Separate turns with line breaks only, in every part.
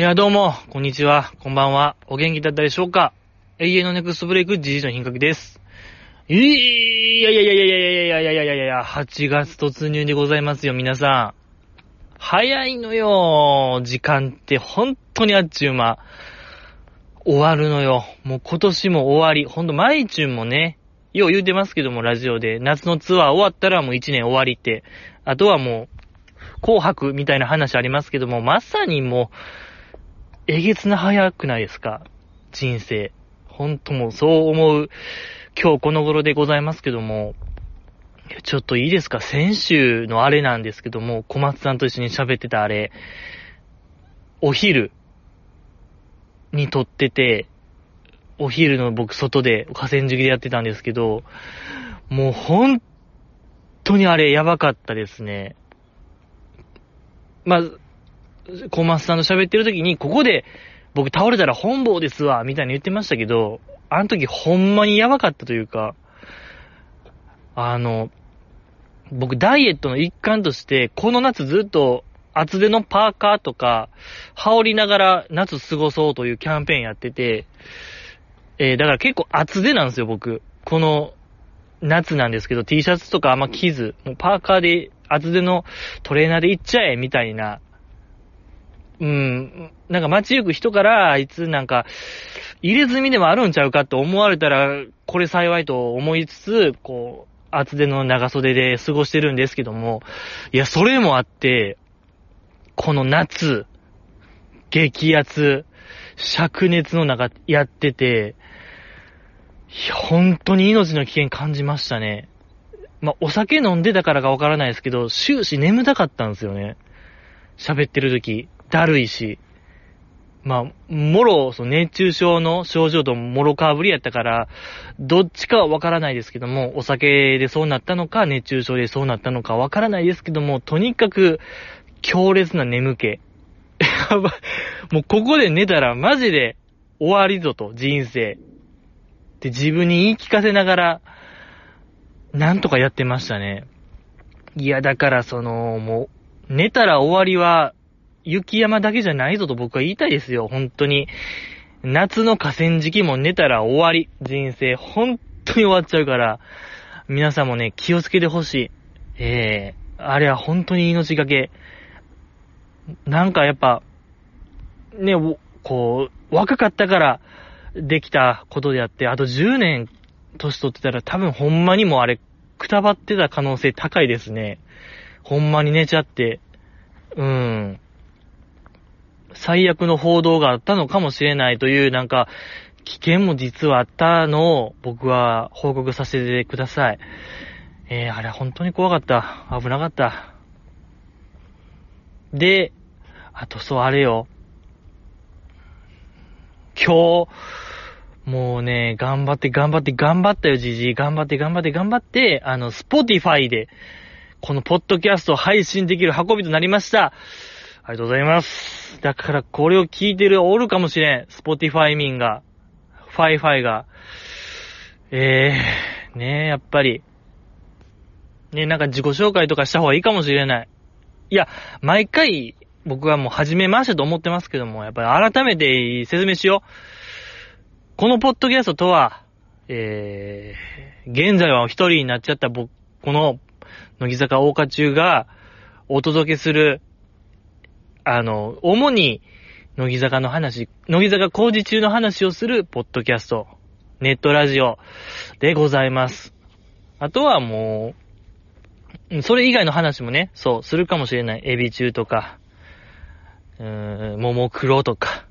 いや、どうも、こんにちは、こんばんは。お元気だったでしょうか？永遠のネクストブレイク、じじの品格です。いやいやいやいやいやいやいやいやいやいや、8月突入でございますよ、皆さん。早いのよ、時間って本当にあっちゅう間。終わるのよ。もう今年も終わり。ほんと、毎日もね、よう言うてますけども、ラジオで。夏のツアー終わったらもう1年終わりって。あとはもう、紅白みたいな話ありますけども、まさにもう、えげつな早くないですか？人生。ほんともうそう思う今日この頃でございますけども、ちょっといいですか？先週のあれなんですけども、小松さんと一緒に喋ってたあれ、お昼に撮ってて、お昼の僕外で河川敷でやってたんですけど、もう本当にあれやばかったですね。まあ、小松さんと喋ってる時に、ここで僕倒れたら本望ですわ、みたいに言ってましたけど、あの時ほんまにやばかったというか、あの、僕ダイエットの一環として、この夏ずっと厚手のパーカーとか、羽織りながら夏過ごそうというキャンペーンやってて、えー、だから結構厚手なんですよ、僕。この夏なんですけど、T シャツとかあんま着ず、もうパーカーで厚手のトレーナーで行っちゃえ、みたいなうん、なんか街行く人から、あいつなんか、入れ墨でもあるんちゃうかと思われたら、これ幸いと思いつつ、こう、厚手の長袖で過ごしてるんですけども、いや、それもあって、この夏、激圧、灼熱の中やってて、いや、本当に命の危険感じましたね。まあ、お酒飲んでたからかわからないですけど、終始眠たかったんですよね。喋ってる時。だるいし、まあ、もろ、その熱中症の症状ともろかぶりやったから、どっちかはわからないですけども、お酒でそうなったのか、熱中症でそうなったのかわからないですけども、とにかく、強烈な眠気。やばい。もうここで寝たらマジで終わりぞと、人生。って自分に言い聞かせながら、なんとかやってましたね。いや、だからその、もう、寝たら終わりは、雪山だけじゃないぞと僕は言いたいですよ、本当に。夏の河川敷も寝たら終わり。人生、本当に終わっちゃうから、皆さんもね、気をつけてほしい。ええー、あれは本当に命がけ。なんかやっぱ、ね、こう、若かったからできたことであって、あと10年年取ってたら多分ほんまにもあれ、くたばってた可能性高いですね。ほんまに寝ちゃって。うん。最悪の報道があったのかもしれないというなんか危険も実はあったのを僕は報告させてください。えー、あれ本当に怖かった。危なかった。で、あとそうあれよ。今日、もうね、頑張って頑張って頑張ったよ、じじい。頑張って頑張って頑張って、あの、スポティファイで、このポッドキャストを配信できる運びとなりました。ありがとうございます。だからこれを聞いてるおるかもしれん。スポティファイ民が。ファイファイが。ええー、ねえ、やっぱり。ねえなんか自己紹介とかした方がいいかもしれない。いや、毎回、僕はもう始めましたと思ってますけども、やっぱり改めて説明しよう。このポッドキャストとは、えー、現在は一人になっちゃった僕、この、乃木坂大花中が、お届けする、あの、主に、乃木坂の話、乃木坂工事中の話をするポッドキャスト、ネットラジオでございます。あとはもう、それ以外の話もね、そう、するかもしれない。エビ中とか、うーん、ももクロとか、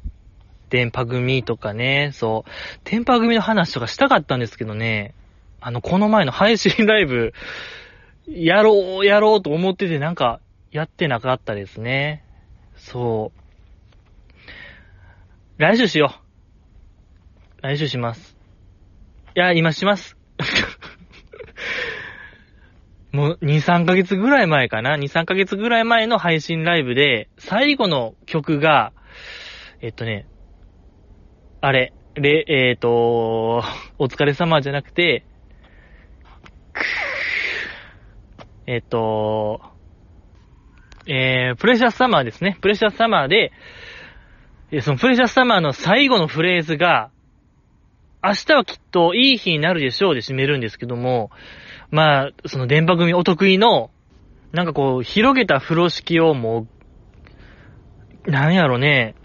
電波組とかね、そう、電波組の話とかしたかったんですけどね、あの、この前の配信ライブ、やろう、やろうと思っててなんか、やってなかったですね。そう。来週しよう。来週します。いや、今します。もう2、3ヶ月ぐらい前かな ?2、3ヶ月ぐらい前の配信ライブで、最後の曲が、えっとね、あれ、れ、えっ、ー、と、お疲れ様じゃなくて、えっ、と、えー、プレシャスサマーですね。プレシャスサマーで、えそのプレシャスサマーの最後のフレーズが、明日はきっといい日になるでしょうで締めるんですけども、まあ、その電波組お得意の、なんかこう、広げた風呂敷をもう、なんやろね、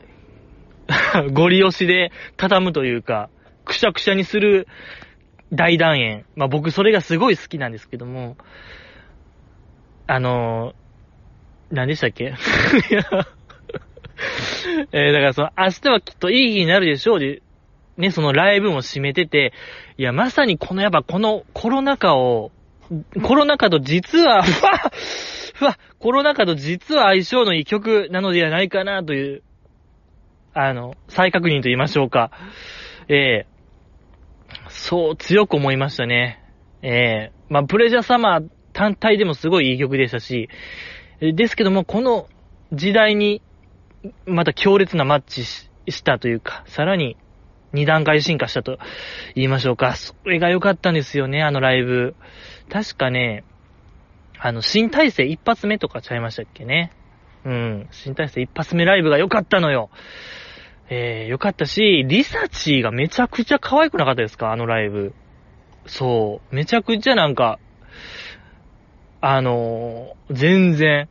ゴリ押しで畳むというか、くしゃくしゃにする大団円。まあ僕それがすごい好きなんですけども、あの何でしたっけ？えー、だからその、明日はきっといい日になるでしょうで、ね、そのライブも締めてて、いや、まさにこのやっぱこのコロナ禍を、コロナ禍と実は、ふわふわ、コロナ禍と実は相性のいい曲なのではないかなという、あの、再確認と言いましょうか。ええー、そう、強く思いましたね。ええー、まあ、プレジャーサマー単体でもすごいいい曲でしたし、ですけども、この時代に、また強烈なマッチしたというか、さらに二段階進化したと言いましょうか。それが良かったんですよね、あのライブ。確かね、あの、新体制一発目とかちゃいましたっけね。うん。新体制一発目ライブが良かったのよ。えー、良かったし、リサチーがめちゃくちゃ可愛くなかったですか？あのライブ。そう。めちゃくちゃなんか、あのー、全然、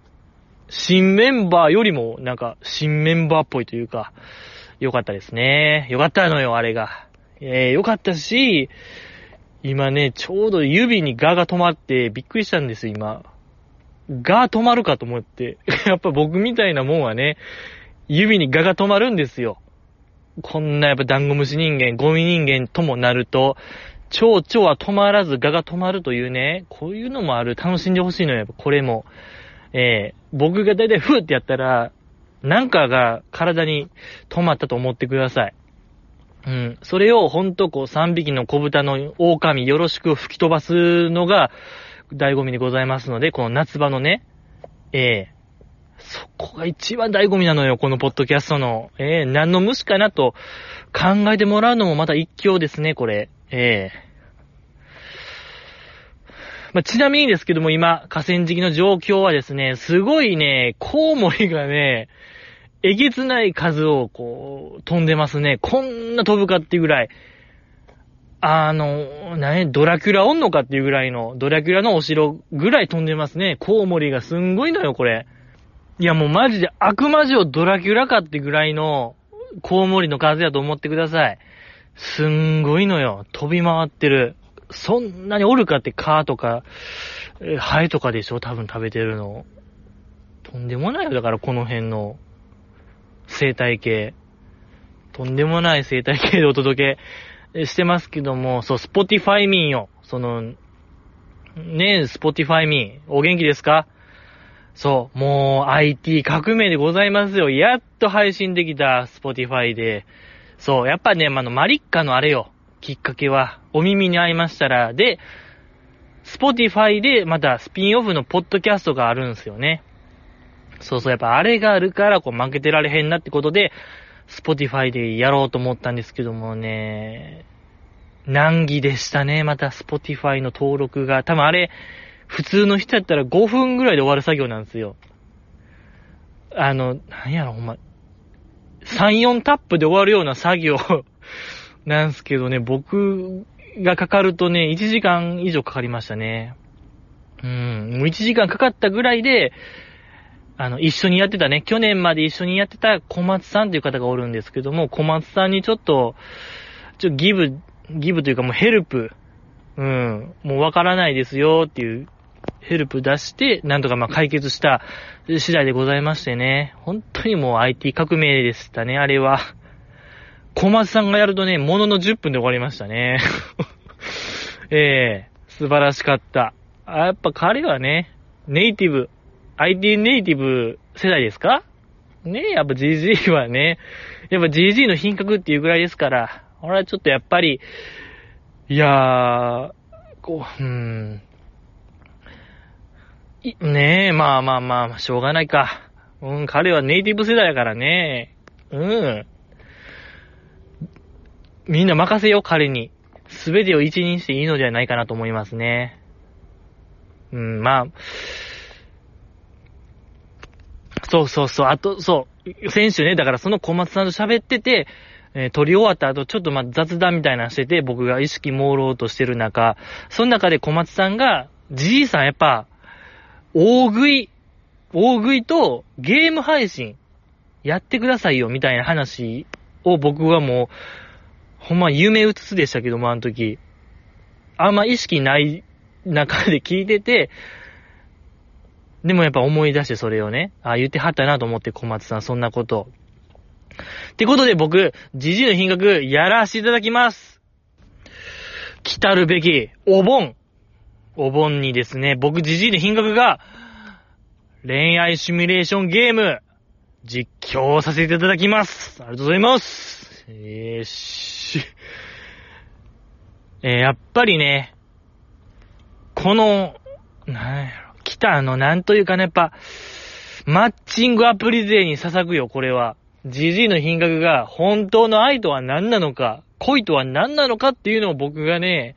新メンバーよりも、なんか、新メンバーっぽいというか、良かったですね。良かったのよ、あれが。えー、良かったし、今ね、ちょうど指にガが止まってびっくりしたんです、今。ガ止まるかと思って。やっぱ僕みたいなもんはね、指にガが止まるんですよ。こんなやっぱダンゴムシ人間、ゴミ人間ともなると、蝶々は止まらず、ガが止まるというね、こういうのもある。楽しんでほしいのよ、これも。えー、僕がだいたいふーってやったら、なんかが体に止まったと思ってください。うん。それをほんとこう3匹の小豚の狼よろしく吹き飛ばすのが醍醐味でございますので、この夏場のね、ええー、そこが一番醍醐味なのよ、このポッドキャストの。ええー、何の虫かなと考えてもらうのもまた一興ですね、これ。ええまあ、ちなみにですけども、今、河川敷の状況はですね、すごいね、コウモリがね、えげつない数をこう、飛んでますね。こんな飛ぶかっていうぐらい。あの、なに、ドラキュラおんのかっていうぐらいの、ドラキュラのお城ぐらい飛んでますね。コウモリがすんごいのよ、これ。いやもうマジで悪魔城ドラキュラかってぐらいのコウモリの数やと思ってください。すんごいのよ。飛び回ってる。そんなにおるかってカーとか、ハエとかでしょ？多分食べてるの。とんでもないよ。だからこの辺の生態系。とんでもない生態系でお届け してますけども、そう、スポティファイ民よ。その、ねえ、スポティファイ民。お元気ですか？そう、もう IT 革命でございますよ。やっと配信できたスポティファイで。そう、やっぱね、あの、まりっかのあれよ。きっかけは、お耳に合いましたら、で、スポティファイでまたスピンオフのポッドキャストがあるんですよね。そうそう、やっぱあれがあるから、こう負けてられへんなってことで、 Spotify でやろうと思ったんですけどもね、難儀でしたね、また Spotify の登録が。多分あれ、普通の人やったら5分ぐらいで終わる作業なんですよ。あの、なんやろ、ほんま。3、4タップで終わるような作業 なんすけどね、僕がかかるとね、1時間以上かかりましたね。うん、もう1時間かかったぐらいで、あの、一緒にやってたね、去年まで一緒にやってた小松さんという方がおるんですけども、小松さんにちょっと、ちょギブ、ギブというかもうヘルプ、うん、もうわからないですよっていうヘルプ出して、なんとかまあ解決した次第でございましてね。本当にもう IT 革命でしたね、あれは。小松さんがやるとね、ものの10分で終わりましたね。ええー、素晴らしかった。あ、やっぱ彼はね、ネイティブ、IT ネイティブ世代ですか？ねえやっぱ GG はね、やっぱ GG の品格っていうぐらいですから、俺はちょっとやっぱり、いやー、こう、うーん。ねえ、まあまあまあ、しょうがないか。うん、彼はネイティブ世代だからね。うん。みんな任せよ、彼に。すべてを一任していいのではないかなと思いますね。うん、まあ、そうそうそう、あと、そう、先週ね、だからその小松さんと喋ってて、えー、撮り終わった後、ちょっとま雑談みたいなしてて、僕が意識朦朧としてる中、その中で小松さんが、じいさんやっぱ、大食い、大食いとゲーム配信やってくださいよみたいな話を僕はもう、ほんま夢うつつでしたけども、あの時。あんま意識ない中で聞いてて、でもやっぱ思い出してそれをね、あ言ってはったなと思って小松さんそんなこと。ってことで僕、じじいの品格やらせていただきます。来たるべき、お盆。お盆にですね、僕じじいの品格が、恋愛シミュレーションゲーム、実況させていただきます。ありがとうございます。えーし。えー、やっぱりね、この、なんやろ、来たあの、なんというかね、やっぱ、マッチングアプリ勢に捧ぐよ、これは。ジジイの品格が本当の愛とは何なのか、恋とは何なのかっていうのを僕がね、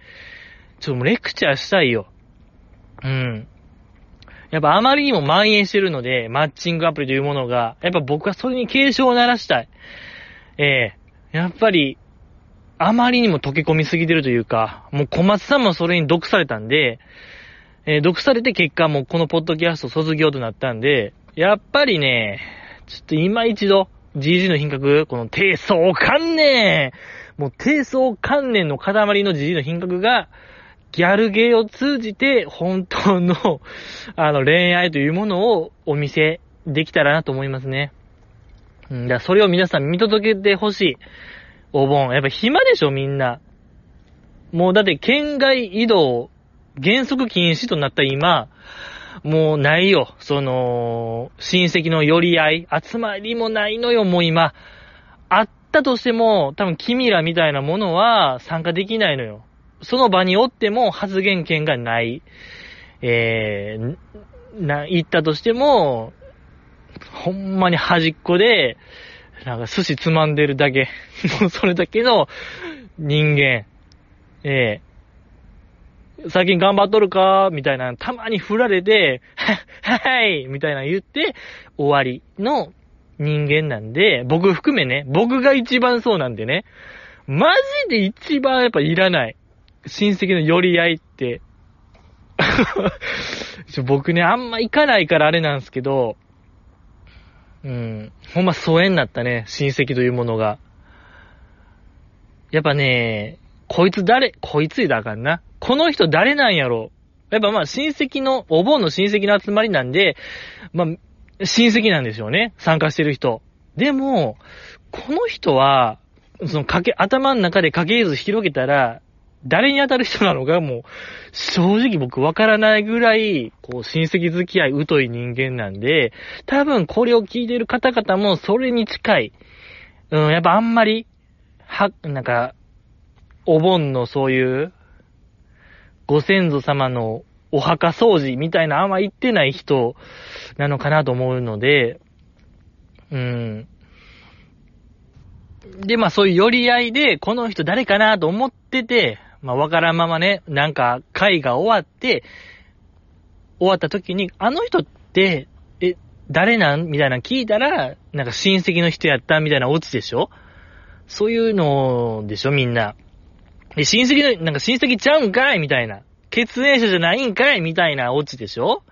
ちょっとレクチャーしたいよ。うん。やっぱあまりにも蔓延してるので、マッチングアプリというものが、やっぱ僕はそれに警鐘を鳴らしたい。ええー、やっぱり、あまりにも溶け込みすぎてるというか、もう小松さんもそれに毒されたんで、えー、毒されて結果もうこのポッドキャスト卒業となったんで、やっぱりね、ちょっと今一度、GG の品格、この低層観念もう低層観念の塊の GG の品格が、ギャルゲーを通じて本当の、あの、恋愛というものをお見せできたらなと思いますね。うん、だそれを皆さん見届けてほしい。お盆。やっぱ暇でしょ、みんな。もうだって県外移動、原則禁止となった今、もうないよ。その、親戚の寄り合い、集まりもないのよ、もう今。あったとしても、多分君らみたいなものは参加できないのよ。その場におっても発言権がない。えー、な、行ったとしても、ほんまに端っこで、なんか寿司つまんでるだけ。もうそれだけの人間。ええ最近頑張っとるかみたいな、たまに振られて、は、はいみたいな言って、終わりの人間なんで、僕含めね、僕が一番そうなんでね、マジで一番やっぱいらない。親戚の寄り合いって。僕ね、あんま行かないからあれなんですけど、うん、ほんま疎遠になったね、親戚というものが。やっぱね、こいつ誰、こいついだかんな。この人誰なんやろやっぱまあ親戚の、お盆の親戚の集まりなんで、まあ、親戚なんでしょうね。参加してる人。でも、この人は、そのかけ、頭の中で家系図広げたら、誰に当たる人なのかもう、正直僕わからないぐらい、こう、親戚付き合い疎い人間なんで、多分これを聞いてる方々もそれに近い。うん、やっぱあんまり、は、なんか、お盆のそういう、ご先祖様のお墓掃除みたいなあんま言ってない人なのかなと思うので、うん。で、まあそういう寄り合いで、この人誰かなと思ってて、まあわからんままね、なんか会が終わって、終わった時に、あの人って、え、誰なん？みたいな聞いたら、なんか親戚の人やった？みたいなオチでしょ？そういうのでしょみんな。え、親戚の、なんか親戚ちゃうんかい？みたいな。血縁者じゃないんかい？みたいなオチでしょ？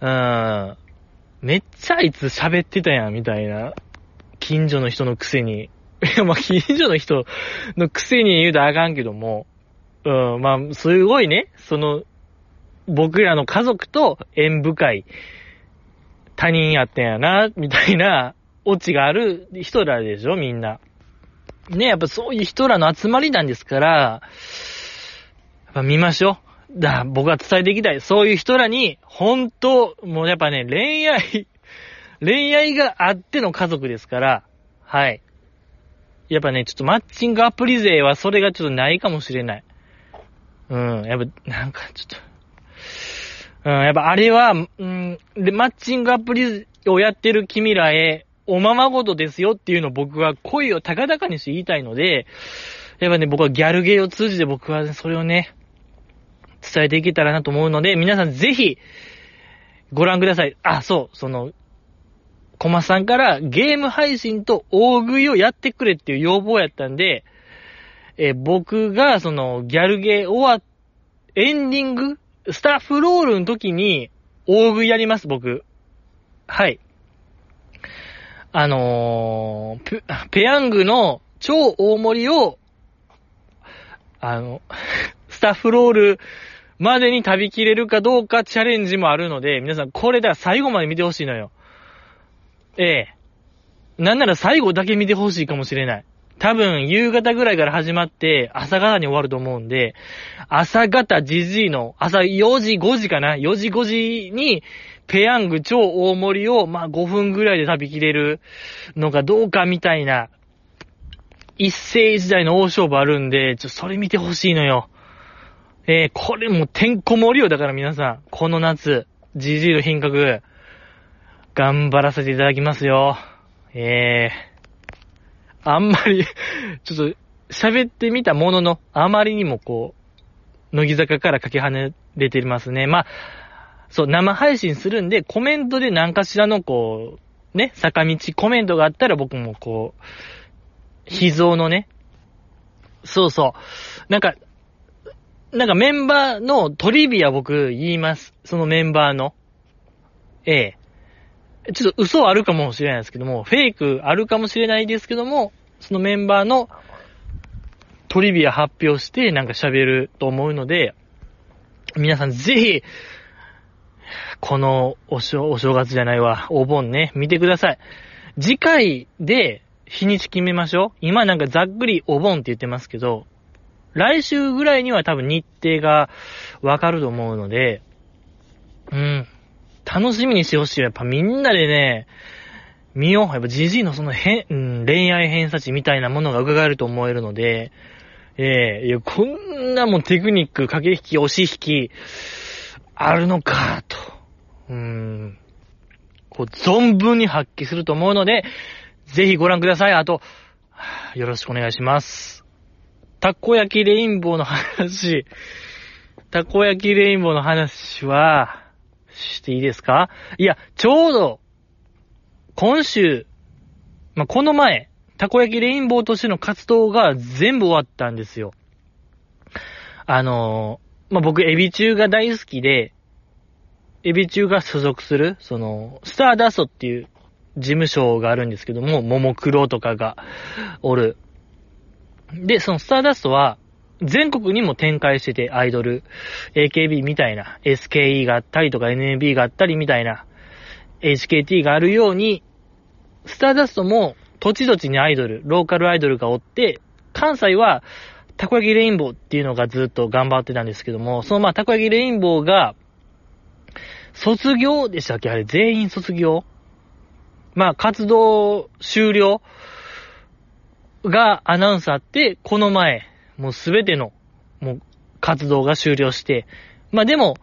うーん。めっちゃあいつ喋ってたやん、みたいな。近所の人のくせに。いや、まあ、近所の人のくせに言うとあかんけども。うん、まあ、すごいね、その、僕らの家族と縁深い他人やったんやな、みたいなオチがある人らでしょ、みんな。ね、やっぱそういう人らの集まりなんですから、やっぱ見ましょう。だ、僕は伝えていきたい。そういう人らに、本当、もうやっぱね、恋愛、恋愛があっての家族ですから、はい。やっぱね、ちょっとマッチングアプリ勢はそれがちょっとないかもしれない。うん、やっぱ、なんかちょっと、うん、やっぱあれは、うん、で、マッチングアプリをやってる君らへ、おままごとですよっていうのを僕は声を高々にして言いたいので、やっぱね、僕はギャルゲーを通じて僕はそれをね、伝えていけたらなと思うので、皆さんぜひ、ご覧ください。あ、そう、その、コマさんからゲーム配信と大食いをやってくれっていう要望やったんで、えー僕がそのギャルゲー終わっ、エンディングスタッフロールの時に大食いやります、僕。はい。あのー、ペヤングの超大盛りを、あの、スタッフロールまでに食べきれるかどうかチャレンジもあるので、皆さんこれだ最後まで見てほしいのよ。ええ。なんなら最後だけ見てほしいかもしれない。多分、夕方ぐらいから始まって、朝方に終わると思うんで、朝方じじいの、朝4時5時かな ?4 時5時に、ペヤング超大盛りを、まあ5分ぐらいで食べきれるのかどうかみたいな、一世時代の大勝負あるんで、ちょ、それ見てほしいのよ。えー、これもてんこ盛りよ。だから皆さん、この夏、じじいの品格、頑張らせていただきますよ。えー、あんまり、ちょっと、喋ってみたものの、あまりにもこう、乃木坂からかけ離れてますね。まあ、そう、生配信するんで、コメントで何かしらのこう、ね、坂道コメントがあったら僕もこう、秘蔵のね、そうそう、なんか、なんかメンバーのトリビア僕言います。そのメンバーの。ええ。ちょっと嘘あるかもしれないですけども、フェイクあるかもしれないですけども、そのメンバーのトリビア発表してなんか喋ると思うので、皆さんぜひ、このお正お正月じゃないわ、お盆ね、見てください。次回で日にち決めましょう。今なんかざっくりお盆って言ってますけど、来週ぐらいには多分日程がわかると思うので、うん。楽しみにしてほしいよ。やっぱみんなでね、見よう。やっぱジジイのその変、うん、恋愛偏差値みたいなものが伺えると思えるので、ええいや、こんなもんテクニック、駆け引き、押し引き、あるのか、と。うーん。こう、存分に発揮すると思うので、ぜひご覧ください。あと、よろしくお願いします。たこ焼きレインボーの話、たこ焼きレインボーの話は、していいですか？いや、ちょうど、今週、まあ、この前、たこ焼きレインボーとしての活動が全部終わったんですよ。あのーまあ、僕、エビ中が大好きで、エビ中が所属する、その、スターダストっていう事務所があるんですけども、ももクロとかがおる。で、そのスターダストは、全国にも展開してて、アイドル、AKB みたいな、SKE があったりとか NMB があったりみたいな、HKT があるように、スターダストも土地土地にアイドル、ローカルアイドルがおって、関西は、たこ焼きレインボーっていうのがずっと頑張ってたんですけども、そのまあ、たこ焼きレインボーが、卒業でしたっけ？あれ、全員卒業？まあ、活動終了がアナウンスあって、この前、もうすべての、もう、活動が終了して、まあでも、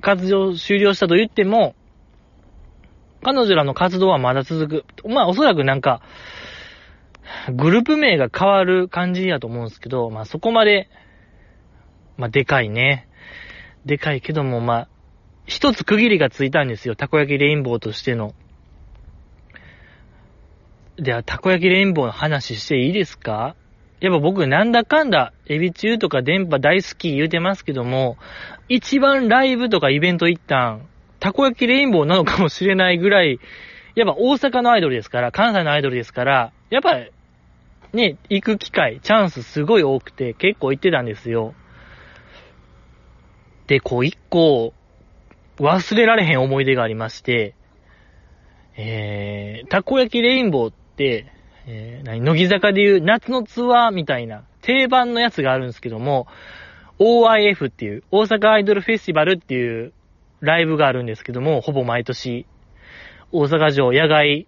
活動終了したと言っても、彼女らの活動はまだ続く。まあおそらくなんか、グループ名が変わる感じやと思うんですけど、まあそこまで、まあでかいね。でかいけども、まあ、一つ区切りがついたんですよ。たこ焼きレインボーとしての。では、たこ焼きレインボーの話していいですか？やっぱ僕なんだかんだ、エビ中とか電波大好き言うてますけども、一番ライブとかイベント行ったん、たこ焼きレインボーなのかもしれないぐらい、やっぱ大阪のアイドルですから、関西のアイドルですから、やっぱ、ね、行く機会、チャンスすごい多くて、結構行ってたんですよ。で、こう一個、忘れられへん思い出がありまして、えー、たこ焼きレインボーって、えー、何、乃木坂でいう夏のツアーみたいな定番のやつがあるんですけども、OIF っていう、大阪アイドルフェスティバルっていうライブがあるんですけども、ほぼ毎年、大阪城野外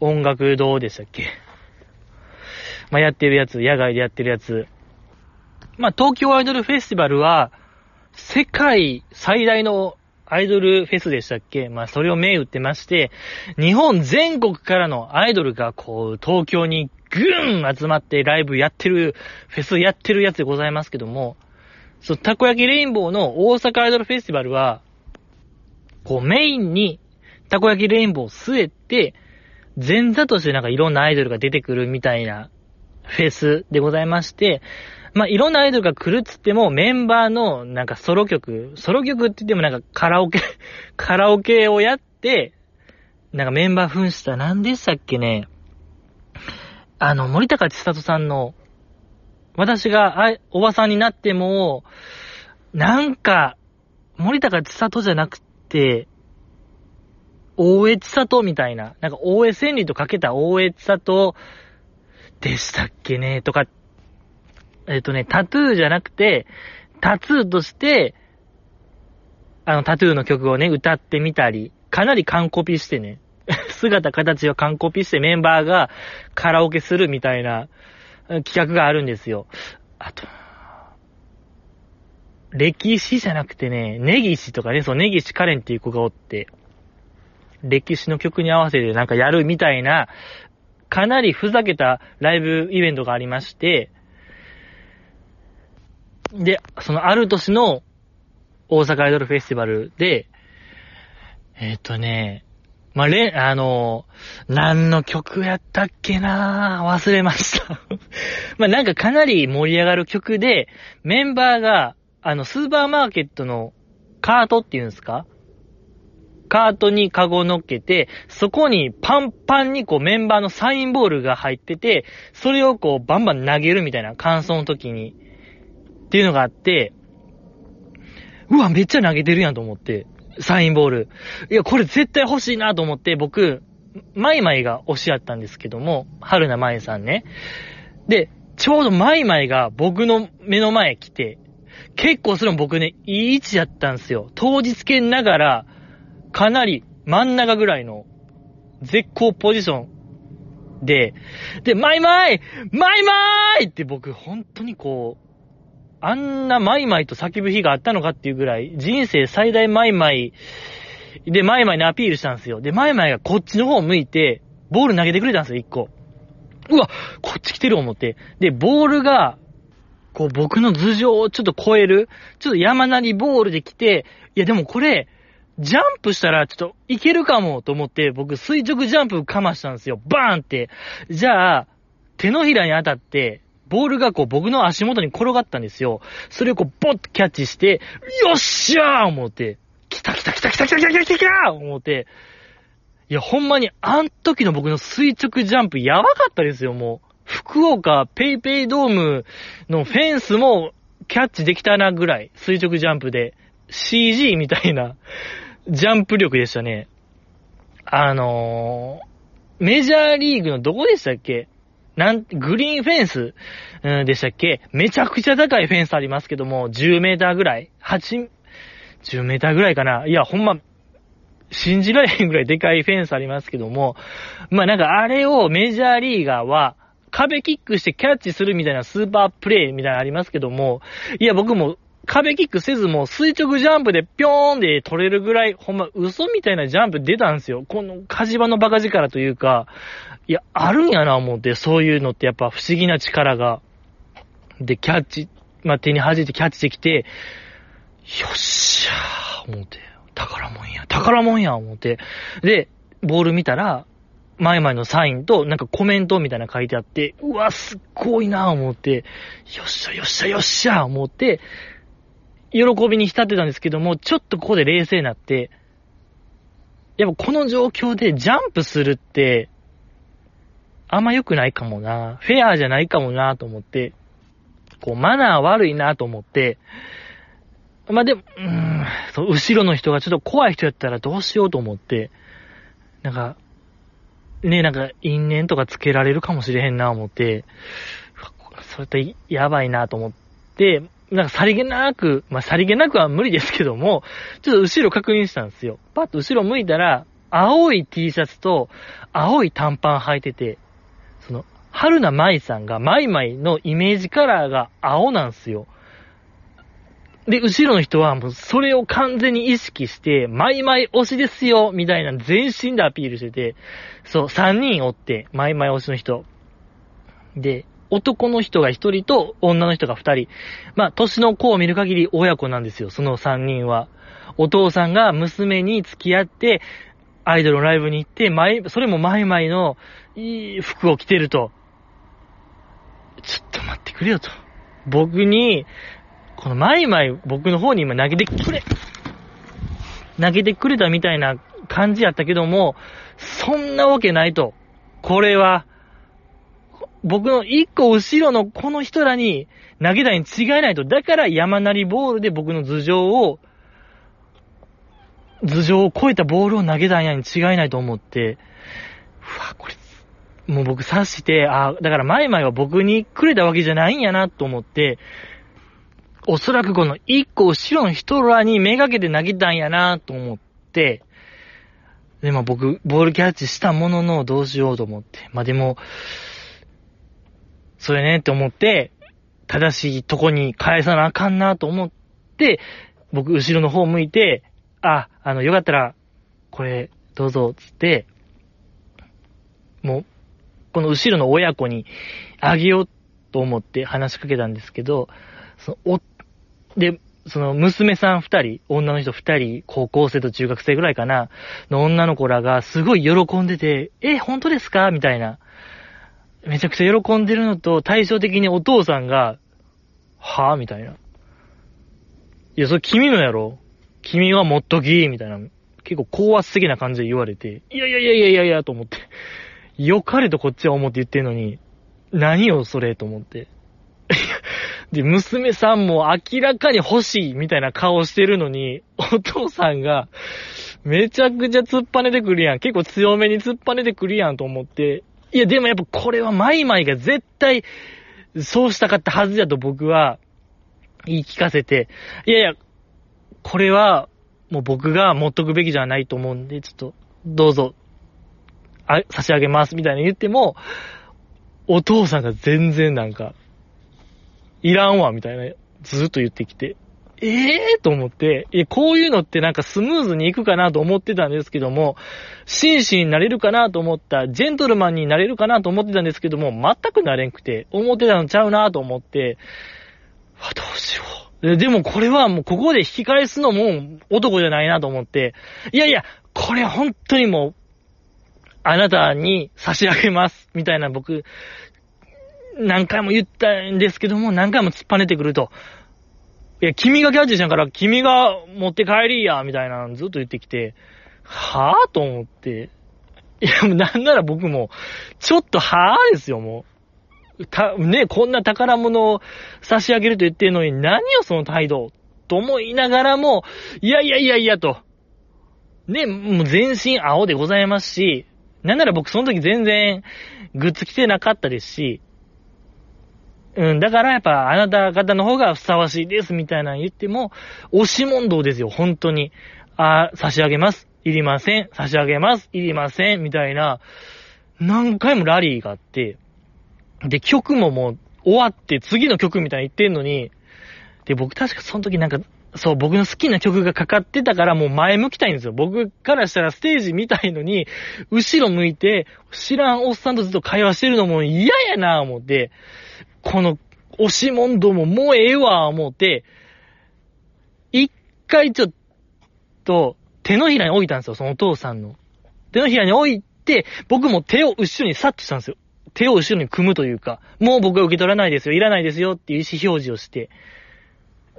音楽堂でしたっけ？まあ、やってるやつ、野外でやってるやつ。まあ、東京アイドルフェスティバルは、世界最大のアイドルフェスでしたっけ？まあ、それを銘打ってまして、日本全国からのアイドルがこう、東京にぐーん集まってライブやってる、フェスやってるやつでございますけども、そう、たこ焼きレインボーの大阪アイドルフェスティバルは、こう、メインに、たこ焼きレインボーを据えて、前座としてなんかいろんなアイドルが出てくるみたいなフェスでございまして、まあ、いろんなアイドルが来るっつっても、メンバーのなんかソロ曲、ソロ曲って言ってもなんかカラオケ カラオケをやって、なんかメンバー扮した、何でしたっけね。あの、森高千里さんの、私があおばさんになっても、なんか、森高千里じゃなくて、大江千里みたいな、なんか大江千里とかけた大江千里でしたっけね、とか、えっ、とね、タトゥーじゃなくて、タトゥーとして、あの、タトゥーの曲をね、歌ってみたり、かなり完コピしてね、姿形を完コピしてメンバーがカラオケするみたいな企画があるんですよ。あと、歴史じゃなくてね、ネギシとかね、そう、ネギシカレンっていう子がおって、歴史の曲に合わせてなんかやるみたいな、かなりふざけたライブイベントがありまして、で、そのある年の大阪アイドルフェスティバルで、えっ、ー、とね、まあ、れ、あの、何の曲やったっけなぁ忘れました。ま、なんかかなり盛り上がる曲で、メンバーが、あの、スーパーマーケットのカートっていうんですか？カートにカゴ乗っけて、そこにパンパンにこうメンバーのサインボールが入ってて、それをこうバンバン投げるみたいな、感想の時に。っていうのがあって、うわ、めっちゃ投げてるやんと思って。サインボール。いや、これ絶対欲しいなと思って、僕、マイマイが推しやったんですけども、春名マイさんね。で、ちょうどマイマイが僕の目の前来て、結構それも僕ね、いい位置やったんですよ。当日券ながら、かなり真ん中ぐらいの絶好ポジションで、で、マイマイマイマイって僕本当にこう、あんなマイマイと叫ぶ日があったのかっていうぐらい、人生最大マイマイで、マイマイにアピールしたんですよ。で、マイマイがこっちの方を向いて、ボール投げてくれたんですよ、一個。うわこっち来てる思って。で、ボールが、こう僕の頭上をちょっと超える、ちょっと山なりボールで来て、いやでもこれ、ジャンプしたらちょっといけるかもと思って、僕垂直ジャンプかましたんですよ。バーンって。じゃあ、手のひらに当たって、ボールがこう僕の足元に転がったんですよ。それをこうボッとキャッチして、よっしゃー思って、来た来た来た来た来た来た来た来た思って、いや、ほんまに、あん時の僕の垂直ジャンプやばかったですよ、もう。福岡ペイペイドームのフェンスもキャッチできたなぐらい、垂直ジャンプで。CG みたいな ジャンプ力でしたね。あのー、メジャーリーグのどこでしたっけ？なん、グリーンフェンス、うん、でしたっけ？めちゃくちゃ高いフェンスありますけども、10メーターぐらい ?8、10メーターぐらいかな？いや、ほんま、信じられへんぐらいでかいフェンスありますけども、まあなんかあれをメジャーリーガーは、壁キックしてキャッチするみたいなスーパープレイみたいなのありますけども、いや僕も壁キックせずもう垂直ジャンプでぴょーんで取れるぐらい、ほんま嘘みたいなジャンプ出たんですよ。この火事場のバカ力というか、いや、あるんやな思って、そういうのってやっぱ不思議な力が。で、キャッチ、まあ、手に弾いてキャッチできて、よっしゃー思って、宝物や、宝物や思って。で、ボール見たら、前々のサインと、なんかコメントみたいな書いてあって、うわ、すっごいな思って、よっしゃ、よっしゃ、よっしゃ思って、喜びに浸ってたんですけども、ちょっとここで冷静になって、やっぱこの状況でジャンプするって、あんま良くないかもな。フェアじゃないかもなと思って、こう、マナー悪いなと思って、まあ、でも、うーん、そう、後ろの人がちょっと怖い人やったらどうしようと思って、なんか、ね、なんか、因縁とかつけられるかもしれへんな思って、それってやばいなと思って、なんかさりげなく、まあ、さりげなくは無理ですけども、ちょっと後ろ確認したんですよ。パッと後ろ向いたら、青い T シャツと青い短パン履いてて、その、春名舞さんが、マイマイのイメージカラーが青なんですよ。で、後ろの人はもうそれを完全に意識して、マイマイ推しですよみたいな全身でアピールしてて、そう、3人おって、マイマイ推しの人。で、男の人が1人と女の人が2人。まあ、年の子を見る限り親子なんですよ、その3人は。お父さんが娘に付き合って、アイドルのライブに行って、前、それもマイマイのいい服を着てると。ちょっと待ってくれよと。僕に、このマイマイ僕の方に今投げてくれ投げてくれたみたいな感じやったけども、そんなわけないと。これは、僕の一個後ろのこの人らに投げたに違いないと。だから山なりボールで僕の頭上を、頭上を超えたボールを投げたんやに違いないと思って、うわ、これ、もう僕察して、あだから前々は僕にくれたわけじゃないんやなと思って、おそらくこの一個後ろの人らにめがけて投げたんやなと思って、で、まあ僕、ボールキャッチしたもののどうしようと思って。まあでも、それねって思って、正しいとこに返さなあかんなと思って、僕、後ろの方向いて、あ、あの、よかったら、これ、どうぞ、つって、もう、この後ろの親子にあげようと思って話しかけたんですけど、その、お、で、その娘さん二人、女の人二人、高校生と中学生ぐらいかな、の女の子らがすごい喜んでて、え、本当ですか？みたいな。めちゃくちゃ喜んでるのと、対照的にお父さんが、は？ぁみたいな。いや、それ君のやろ？君は持っときみたいな。結構高圧的な感じで言われて、いやいやいやいやいやいや、と思って。よかれとこっちは思って言ってんのに、何よそれと思って。で、娘さんも明らかに欲しいみたいな顔してるのに、お父さんが、めちゃくちゃ突っぱねてくるやん。結構強めに突っぱねてくるやんと思って。いや、でもやっぱこれはマイマイが絶対、そうしたかったはずだと僕は、言い聞かせて、いやいや、これは、もう僕が持っとくべきじゃないと思うんで、ちょっと、どうぞ、あ、差し上げます、みたいな言っても、お父さんが全然なんか、いらんわ、みたいな、ずっと言ってきて、ええー、と思って、え、こういうのってなんかスムーズにいくかなと思ってたんですけども、紳士になれるかなと思った、ジェントルマンになれるかなと思ってたんですけども、全くなれんくて、思ってたのちゃうなと思って、あ、どうしよう。でもこれはもうここで引き返すのも男じゃないなと思って、いやいや、これ本当にもう、あなたに差し上げます、みたいな僕、何回も言ったんですけども、何回も突っぱねてくると。いや、君がキャッチしたから、君が持って帰りや、みたいなのずっと言ってきて、はぁと思って。いや、もうなんなら僕も、ちょっとはぁですよ、もう。た、ね、こんな宝物を差し上げると言ってるのに、何よ、その態度。と思いながらも、いやいやいやいやと。ね、もう全身青でございますし、なんなら僕その時全然グッズ着てなかったですし、うん、だからやっぱあなた方の方がふさわしいですみたいなの言っても、押し問答ですよ、本当に。あ、差し上げます。いりません。差し上げます。いりません。みたいな、何回もラリーがあって、で、曲ももう終わって次の曲みたいに言ってんのに、で、僕確かその時なんか、そう、僕の好きな曲がかかってたからもう前向きたいんですよ。僕からしたらステージ見たいのに、後ろ向いて、知らんおっさんとずっと会話してるのも嫌やなぁ思って、この、押し問答ももうええわ思って、一回ちょっと、手のひらに置いたんですよ、そのお父さんの。手のひらに置いて、僕も手を後ろにサッとしたんですよ。手を後ろに組むというか、もう僕は受け取らないですよ、いらないですよっていう意思表示をして、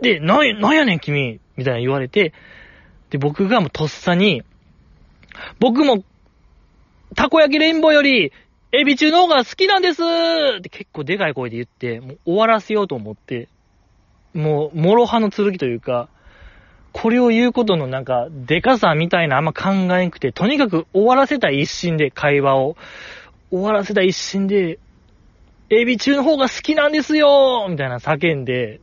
で、な、なんやねん君みたいな言われて、で、僕がもうとっさに、僕も、たこ焼きレインボーより、エビ中の方が好きなんです。って結構でかい声で言って、もう終わらせようと思って、もう、諸刃の剣というか、これを言うことのなんか、でかさみたいなあんま考えなくて、とにかく終わらせた一心で会話を、終わらせた一心で、エビ中の方が好きなんですよ。みたいな叫んで、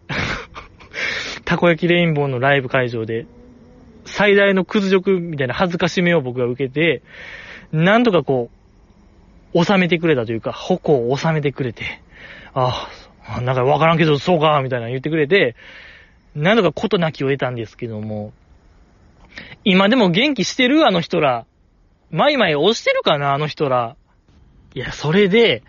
たこ焼きレインボーのライブ会場で、最大の屈辱みたいな恥ずかしめを僕が受けて、なんとかこう、収めてくれたというか、矛を収めてくれて、ああ、なんかわからんけど、そうか、みたいな言ってくれて、なんとかことなきを得たんですけども、今でも元気してるあの人ら。マイマイ押してるかなあの人ら。いや、それで、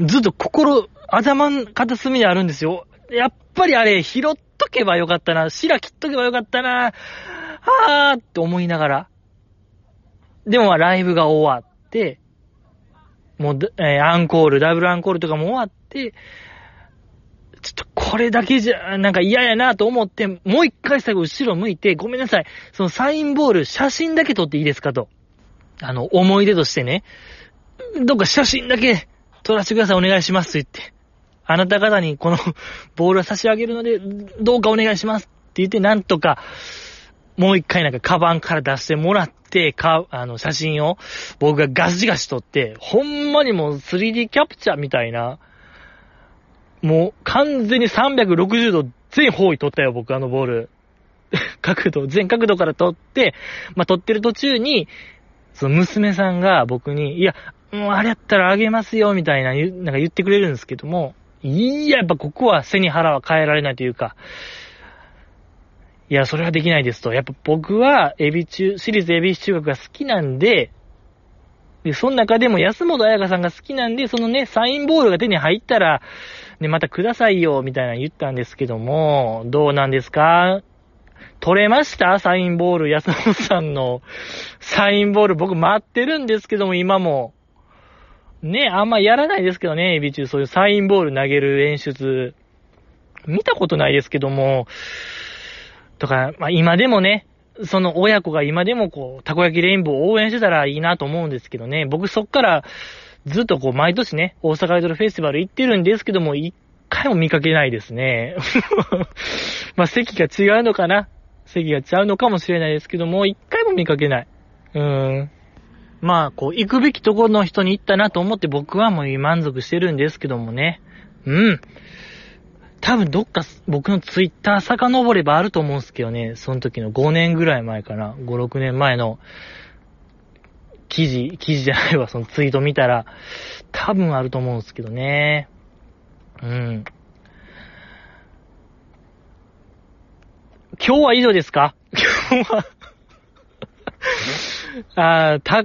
ずっと心、頭の片隅にあるんですよ。やっぱりあれ、拾っとけばよかったな。白切っとけばよかったな。はーって思いながら。でもライブが終わって、もう、えーアンコール、ダブルアンコールとかも終わって、ちょっとこれだけじゃ、なんか嫌やなと思って、もう一回最後後ろ向いて、ごめんなさい、そのサインボール、写真だけ撮っていいですかと。あの、思い出としてね、どっか写真だけ撮らせてください、お願いしますって言って。あなた方にこのボールを差し上げるので、どうかお願いしますって言って、なんとか、もう一回なんかカバンから出してもらって、か、あの、写真を僕がガシガシ撮って、ほんまにもう 3D キャプチャーみたいな、もう完全に360度全方位撮ったよ、僕あのボール。角度、全角度から撮って、まあ、撮ってる途中に、その娘さんが僕に、いや、もうあれやったらあげますよ、みたいな、なんか言ってくれるんですけども、いや、やっぱここは背に腹は変えられないというか、いや、それはできないですと。やっぱ僕は、エビ中、私立エビ中学が好きなんで、で、その中でも安本彩香さんが好きなんで、そのね、サインボールが手に入ったら、ね、またくださいよ、みたいな言ったんですけども、どうなんですか？取れました？サインボール、安本さんのサインボール、僕待ってるんですけども、今も。ね、あんまやらないですけどね、エビ中、そういうサインボール投げる演出。見たことないですけども、とか、まあ今でもね、その親子が今でもこう、たこ焼きレインボーを応援してたらいいなと思うんですけどね、僕そっからずっとこう、毎年ね、大阪アイドルフェスティバル行ってるんですけども、一回も見かけないですね。まあ席が違うのかな？席が違うのかもしれないですけども、一回も見かけない。うーん。まあ、こう、行くべきところの人に行ったなと思って僕はもう満足してるんですけどもね。うん。多分どっか僕のツイッター遡ればあると思うんですけどね。その時の5年ぐらい前かな。5、6年前の記事、記事じゃないわ、そのツイート見たら、多分あると思うんですけどね。うん。今日は以上ですか？今日は あーた、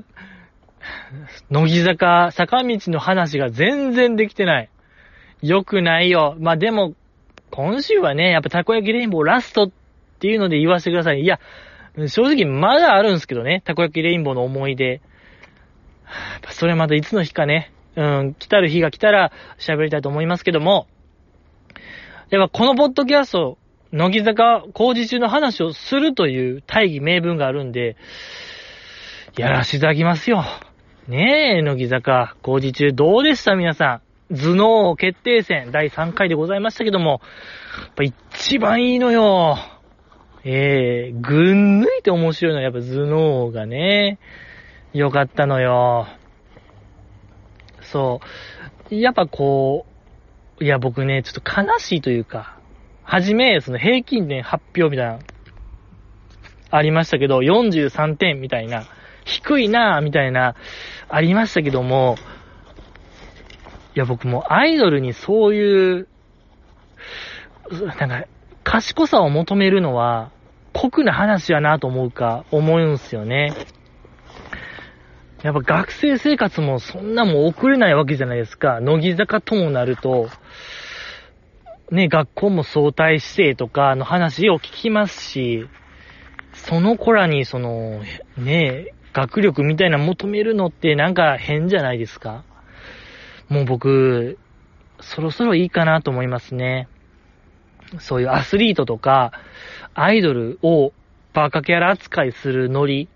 乃木坂、坂道の話が全然できてない。よくないよ。まあ、でも、今週はね、やっぱたこ焼きレインボーラストっていうので言わせてください。いや、正直まだあるんですけどね、たこ焼きレインボーの思い出。それまたいつの日かね、うん、来たる日が来たら喋りたいと思いますけども、やっぱこのポッドキャスト、乃木坂工事中の話をするという大義名分があるんで、やらせていただきますよ。ねえ、乃木坂工事中どうでした？皆さん。頭脳決定戦第3回でございましたけども、やっぱ一番いいのよ。ええぐん抜いて面白いのはやっぱ頭脳がね、よかったのよ。そう。やっぱこう、いや僕ね、ちょっと悲しいというか、はじめ、その平均点発表みたいな、ありましたけど、43点みたいな、低いなぁ、みたいな、ありましたけども、いや僕もアイドルにそういう、なんか、賢さを求めるのは、酷な話やなと思うか、思うんすよね。やっぱ学生生活もそんなもん送れないわけじゃないですか。乃木坂ともなると、ね、学校も相対指定とかの話を聞きますし、その子らにその、ね、学力みたいな求めるのってなんか変じゃないですか？もう僕、そろそろいいかなと思いますね。そういうアスリートとか、アイドルをバカキャラ扱いするノリ。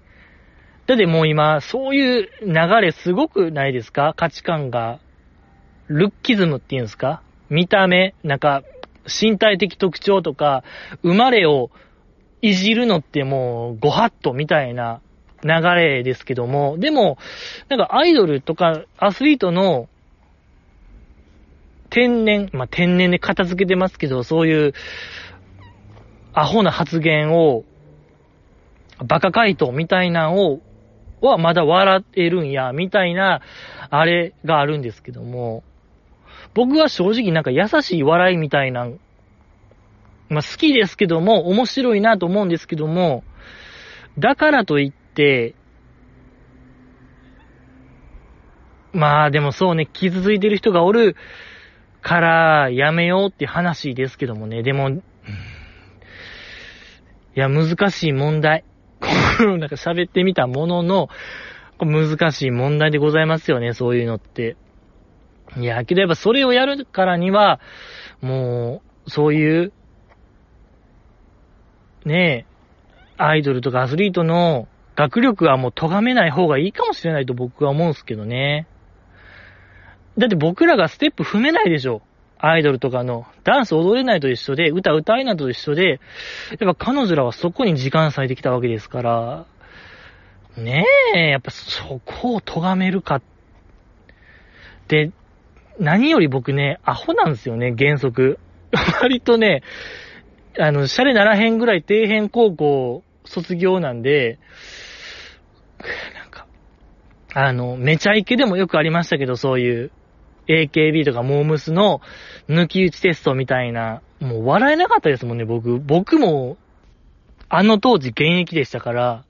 だってもう今、そういう流れすごくないですか？価値観が。ルッキズムっていうんですか？見た目、なんか、身体的特徴とか、生まれをいじるのってもう、ご法度みたいな流れですけども、でも、なんかアイドルとかアスリートの天然、まあ、天然で片付けてますけど、そういう、アホな発言を、バカ回答みたいなのを、はまだ笑えるんや、みたいな、あれがあるんですけども、僕は正直なんか優しい笑いみたいな、まあ、好きですけども、面白いなと思うんですけども、だからといって、まあでもそうね、傷ついてる人がおるからやめようって話ですけどもね、でも、いや、難しい問題。こ うなんか喋ってみたものの、難しい問題でございますよね、そういうのって。いや、けどやっぱそれをやるからには、もう、そういう、ねえ、アイドルとかアスリートの学力はもう咎めない方がいいかもしれないと僕は思うんですけどね。だって僕らがステップ踏めないでしょ。アイドルとかの、ダンス踊れないと一緒で、歌歌えないと一緒で、やっぱ彼女らはそこに時間割いてきたわけですから、ねえ、やっぱそこを咎めるか。で、何より僕ね、アホなんですよね、原則。割とね、あの、シャレならへんぐらい底辺高校卒業なんで、なんか、あの、めちゃイケでもよくありましたけど、そういう、AKB とかモームスの抜き打ちテストみたいな、もう笑えなかったですもんね、僕。僕も、あの当時現役でしたから、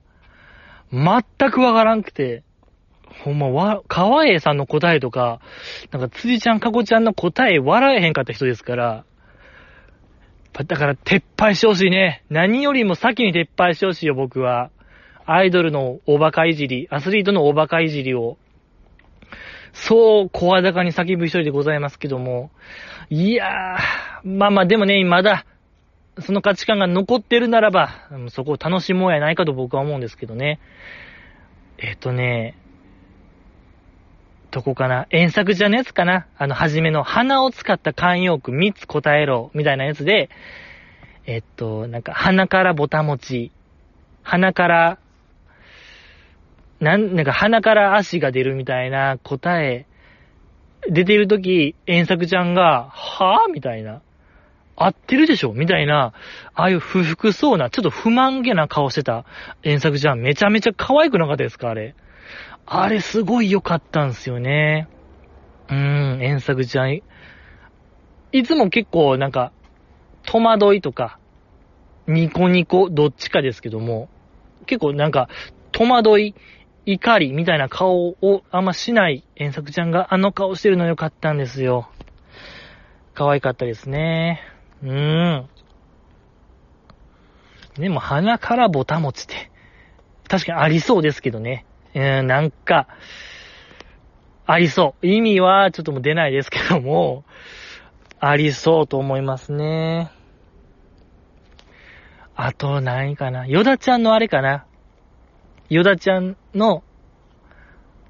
全くわからんくて、ほんま、わ、川栄さんの答えとか、なんか辻ちゃん、かこちゃんの答え笑えへんかった人ですから、だから撤廃してほしいね。何よりも先に撤廃してほしいよ、僕は。アイドルのおバカいじり、アスリートのおバカいじりを、そう声高に叫ぶ一人でございますけども。いやー、まあまあでもね、まだ、その価値観が残ってるならば、そこを楽しもうやないかと僕は思うんですけどね。えっ、とね、どこかな？遠作じゃのやつかな？あの、はじめの鼻を使った慣用句3つ答えろ、みたいなやつで、えっと、なんか、鼻からぼたもち、鼻から、なん、なんか鼻から足が出るみたいな答え、出てるとき、遠作ちゃんが、はぁ？みたいな。合ってるでしょ？みたいな、ああいう不服そうな、ちょっと不満げな顔してた遠作ちゃん、めちゃめちゃ可愛くなかったですか？あれ。あれすごい良かったんすよね。うーん、遠作ちゃん。いつも結構なんか、戸惑いとか、ニコニコ、どっちかですけども、結構なんか、戸惑い、怒りみたいな顔をあんましない遠作ちゃんがあの顔してるの良かったんですよ。可愛かったですね。うーん。でも鼻からぼたもちって、確かにありそうですけどね。えーん、なんか、ありそう。意味はちょっともう出ないですけども、ありそうと思いますね。あと何かな。ヨダちゃんのあれかな。ヨダちゃんの、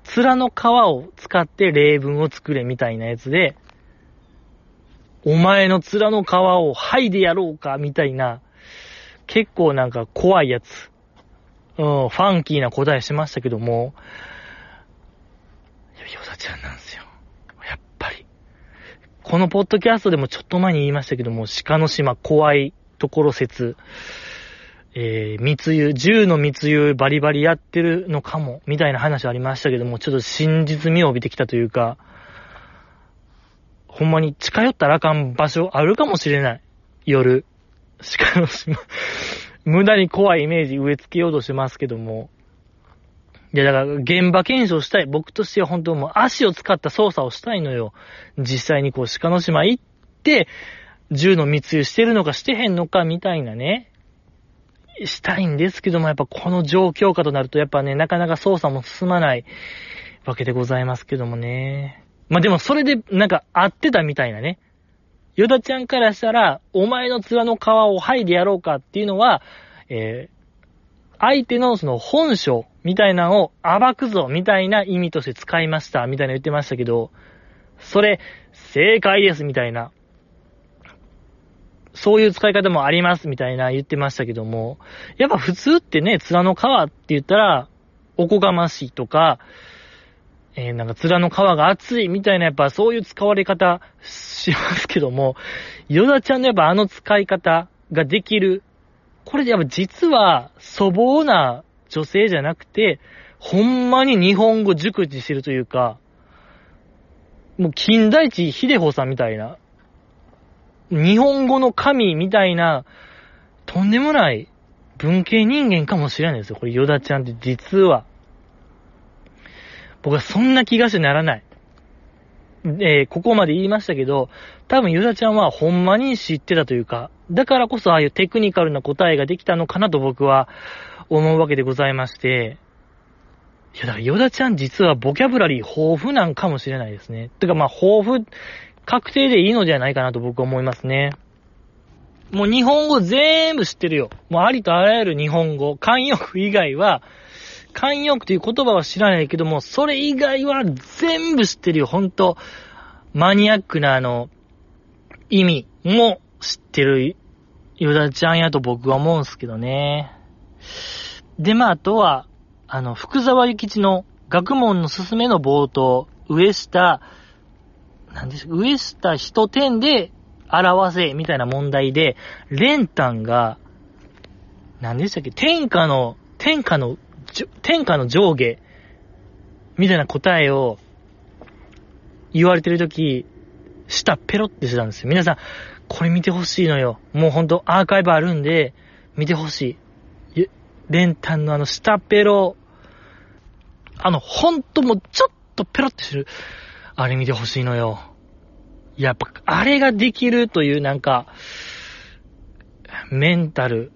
面の皮を使って例文を作れみたいなやつで、お前の面の皮を剥いでやろうかみたいな、結構なんか怖いやつ。うん、ファンキーな答えしましたけども、ヨダちゃんなんですよ。やっぱり。このポッドキャストでもちょっと前に言いましたけども、鹿の島怖いところ説、えー、密輸、銃の密輸バリバリやってるのかも、みたいな話ありましたけども、ちょっと真実味を帯びてきたというか、ほんまに近寄ったらあかん場所あるかもしれない。夜。鹿の島無駄に怖いイメージ植え付けようとしてますけども。いや、だから、現場検証したい。僕としては本当もう足を使った操作をしたいのよ。実際にこう、鹿の島行って、銃の密輸してるのかしてへんのかみたいなね。したいんですけども、やっぱこの状況下となると、やっぱね、なかなか操作も進まないわけでございますけどもね。まあ、でもそれで、なんか合ってたみたいなね。ヨダちゃんからしたら、お前の面の皮を剥いでやろうかっていうのは、えー、相手のその本性みたいなのを暴くぞみたいな意味として使いましたみたいな言ってましたけど、それ、正解ですみたいな。そういう使い方もありますみたいな言ってましたけども、やっぱ普通ってね、面の皮って言ったら、おこがましいとか、えー、なんか面の皮が厚いみたいなやっぱそういう使われ方しますけども、ヨダちゃんのやっぱあの使い方ができる。これやっぱ実は粗暴な女性じゃなくて、ほんまに日本語熟知してるというか、もう金田一秀穂さんみたいな、日本語の神みたいな、とんでもない文系人間かもしれないですよ。これヨダちゃんって実は。僕はそんな気がしてならない。えー、ここまで言いましたけど、多分ユダちゃんはほんまに知ってたというか、だからこそああいうテクニカルな答えができたのかなと僕は思うわけでございまして、いや、だからヨダちゃん実はボキャブラリー豊富なんかもしれないですね。てかまあ豊富、確定でいいのではないかなと僕は思いますね。もう日本語全部知ってるよ。もうありとあらゆる日本語。慣用句以外は、慣用句という言葉は知らないけども、それ以外は全部知ってるよ。ほんと、マニアックなあの、意味も知ってるヨダちゃんやと僕は思うんすけどね。で、まあ、あとは、あの、福沢諭吉の学問のすすめの冒頭、上下、なんですか、上下一点で表せ、みたいな問題で、練炭が、何でしたっけ、天下の、天下の、天下の上下、みたいな答えを言われてるとき、舌ペロってしてたんですよ。皆さん、これ見てほしいのよ。もうほんとアーカイブあるんで、見てほしい。練炭のあの舌ペロ、あの、ほんともうちょっとペロってする。あれ見てほしいのよ。やっぱ、あれができるというなんか、メンタル、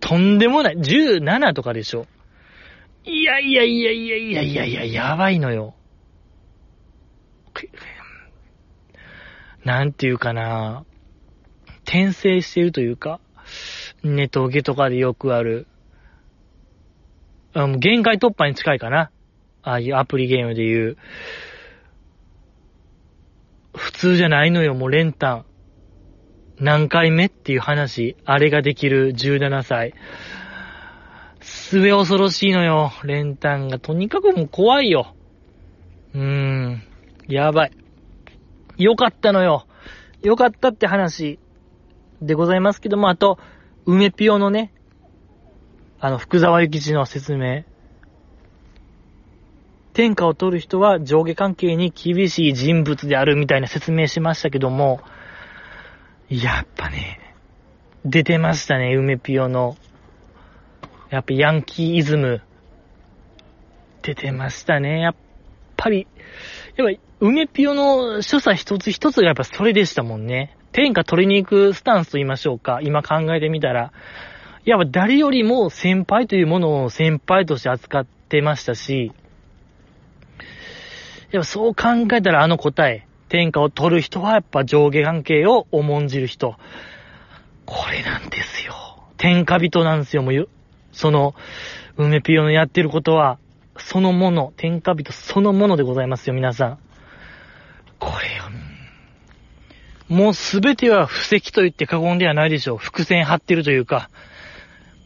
とんでもない。17とかでしょ。いやいやいやいやいやいやいや、やばいのよ。なんていうかな、転生してるというか、ネトゲとかでよくある、あ限界突破に近いかな。ああいうアプリゲームで言う。普通じゃないのよ、もう練炭。何回目っていう話、あれができる17歳。末恐ろしいのよ、練炭が。とにかくもう怖いよ。うーん、やばい。よかったのよ。よかったって話でございますけども、あと、梅ピオのね、あの、福沢諭吉の説明。天下を取る人は上下関係に厳しい人物であるみたいな説明しましたけども、やっぱね、出てましたね、梅ピオの。やっぱヤンキーイズム。出てましたね。やっぱり、やっぱ梅ピオの所作一つ一つがやっぱそれでしたもんね。天下取りに行くスタンスと言いましょうか。今考えてみたら。やっぱ誰よりも先輩というものを先輩として扱ってましたし、やっぱそう考えたらあの答え、天下を取る人はやっぱ上下関係を重んじる人。これなんですよ。天下人なんですよ、もう、その、梅ピオのやってることは、そのもの、天下人そのものでございますよ、皆さん。これよ。もうすべては布石と言って過言ではないでしょう。伏線張ってるというか。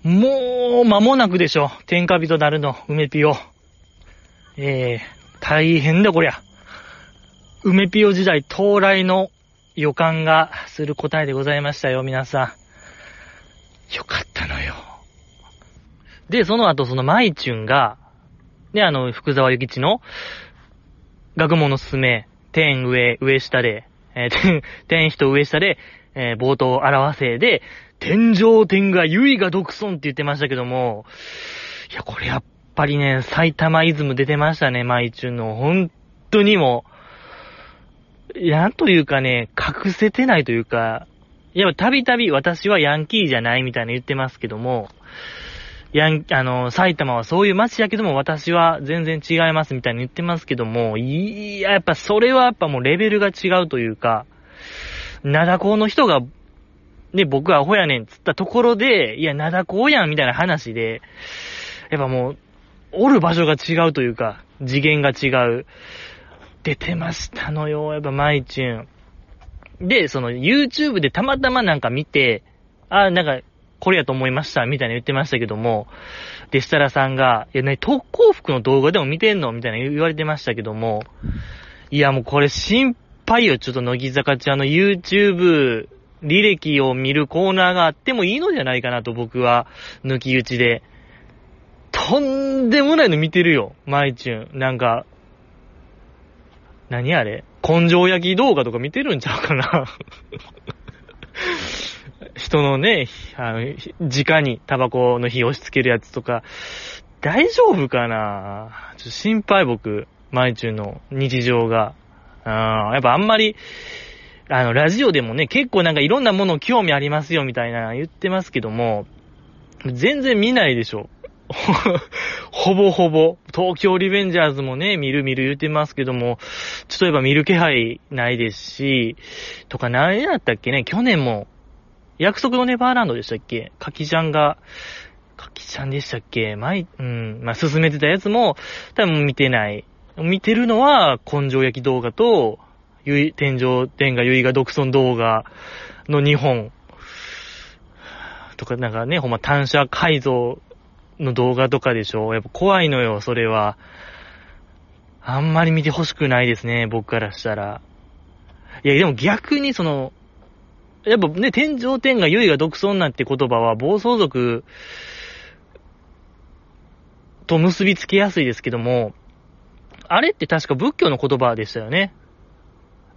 もう間もなくでしょ。天下人なるの、梅ピオ。ええー、大変だこりゃ。梅ピオ時代到来の予感がする答えでございましたよ、皆さん。よかったのよ。で、その後そのマイチュンが、ね、あの、福沢諭吉の学問のすすめ、天上、上下で、えー、天、天人上下で、えー、冒頭を表せで、天上天が唯が独尊って言ってましたけども、いや、これやっぱりね、埼玉イズム出てましたね、マイチュンの。本当にもう、なんというかね、隠せてないというか、いや、たびたび私はヤンキーじゃないみたいな言ってますけども、やん、あの、埼玉はそういう街やけども私は全然違いますみたいに言ってますけども、いや、やっぱそれはやっぱもうレベルが違うというか、灘高の人が、ね、僕はアホやねんつったところで、いや、灘高やんみたいな話で、やっぱもう、おる場所が違うというか、次元が違う。出てましたのよ、やっぱマイチュン。で、その YouTube でたまたまなんか見て、あ、なんかこれやと思いました、みたいな言ってましたけども、でしたらさんが、いやね、特攻服の動画でも見てんの？みたいな言われてましたけども、いやもうこれ心配よ、ちょっと乃木坂ちゃんの YouTube 履歴を見るコーナーがあってもいいのじゃないかなと僕は、抜き打ちで。とんでもないの見てるよ、マイチュン。なんか、何あれ？根性焼き動画とか見てるんちゃうかな 人のね、あの、直にタバコの火押し付けるやつとか、大丈夫かな？ちょっと心配僕、マイチュの日常が。あやっぱあんまり、あの、ラジオでもね、結構なんかいろんなもの興味ありますよみたいな言ってますけども、全然見ないでしょ。ほぼほぼ、東京リベンジャーズもね、見る見る言ってますけども、ちょっとやっぱ見る気配ないですし、とか何やったっけね、去年も、約束のネバーランドでしたっけ？かきちゃんが、かきちゃんでしたっけ？前、うん、まあ、進めてたやつも、多分見てない。見てるのは、根性焼き動画と、ゆい、天井、天がゆいが独尊動画の2本。とか、なんかね、ほんま単車改造の動画とかでしょ？やっぱ怖いのよ、それは。あんまり見てほしくないですね、僕からしたら。いや、でも逆にその、やっぱね、天上天が唯が独尊なんて言葉は暴走族と結びつけやすいですけども、あれって確か仏教の言葉でしたよね。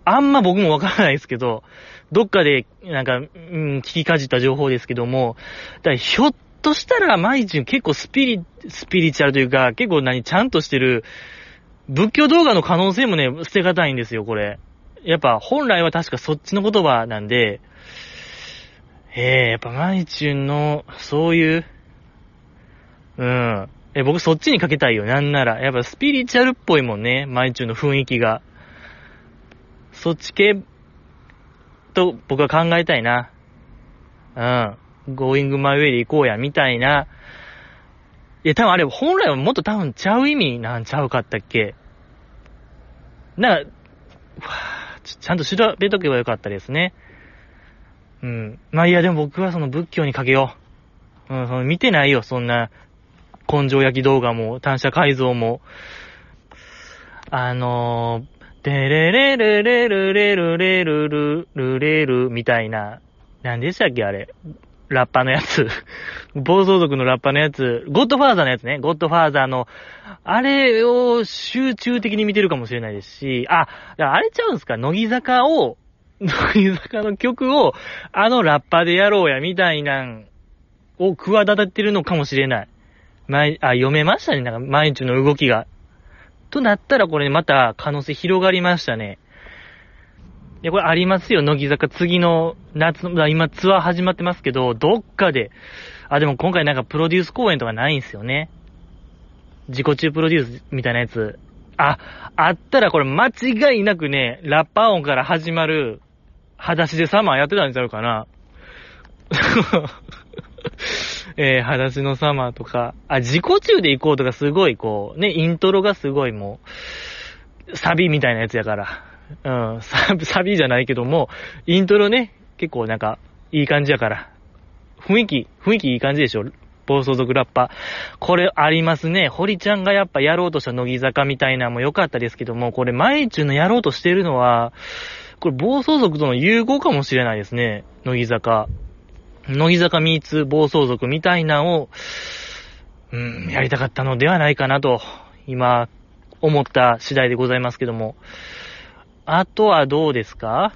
あんま僕もわからないですけど、どっかで、なんか、うん、聞きかじった情報ですけども、だひょっとしたら、毎日結構スピリ、スピリチュアルというか、結構何、ちゃんとしてる、仏教動画の可能性もね、捨てがたいんですよ、これ。やっぱ、本来は確かそっちの言葉なんで、ええー、やっぱ、マイチュンの、そういう、うん。え、僕そっちにかけたいよ、なんなら。やっぱスピリチュアルっぽいもんね、マイチュンの雰囲気が。そっち系、と僕は考えたいな。うん。Going my way で行こうや、みたいな。いや、多分あれ、本来はもっと多分ちゃう意味なんちゃうかったっけなんか、ちゃんと調べとけばよかったですね。うん。まあいや、でも僕はその仏教にかけよう。うん、その見てないよ、そんな、根性焼き動画も、単車改造も。あのー、デレレレレルレルレルルルレルみたいな、何でしたっけあれ。ラッパーのやつ。暴走族のラッパーのやつ。ゴッドファーザーのやつね。ゴッドファーザーの、あれを集中的に見てるかもしれないですし、あ、あれちゃうんですか？乃木坂を、乃木坂の曲を、あのラッパーでやろうや、みたいなんを企ててるのかもしれない。前、あ、読めましたね。なんか、毎日の動きが。となったら、これまた可能性広がりましたね。いや、これありますよ、乃木坂。次の夏の、今ツアー始まってますけど、どっかで、あ、でも今回なんかプロデュース公演とかないんすよね。自己中プロデュースみたいなやつ。あ、あったらこれ間違いなくね、ラッパー音から始まる、裸足でサマーやってたんちゃうかな。えー、裸足のサマーとか、あ、自己中で行こうとかすごいこう、ね、イントロがすごいもう、サビみたいなやつやから。うん、サビ、じゃないけども、イントロね、結構なんか、いい感じやから。雰囲気、雰囲気いい感じでしょ暴走族ラッパ。これありますね。堀ちゃんがやっぱやろうとした乃木坂みたいなのも良かったですけども、これ前中のやろうとしてるのは、これ暴走族との融合かもしれないですね。乃木坂。乃木坂ミーツ暴走族みたいなのを、うん、やりたかったのではないかなと、今、思った次第でございますけども。あとはどうですか？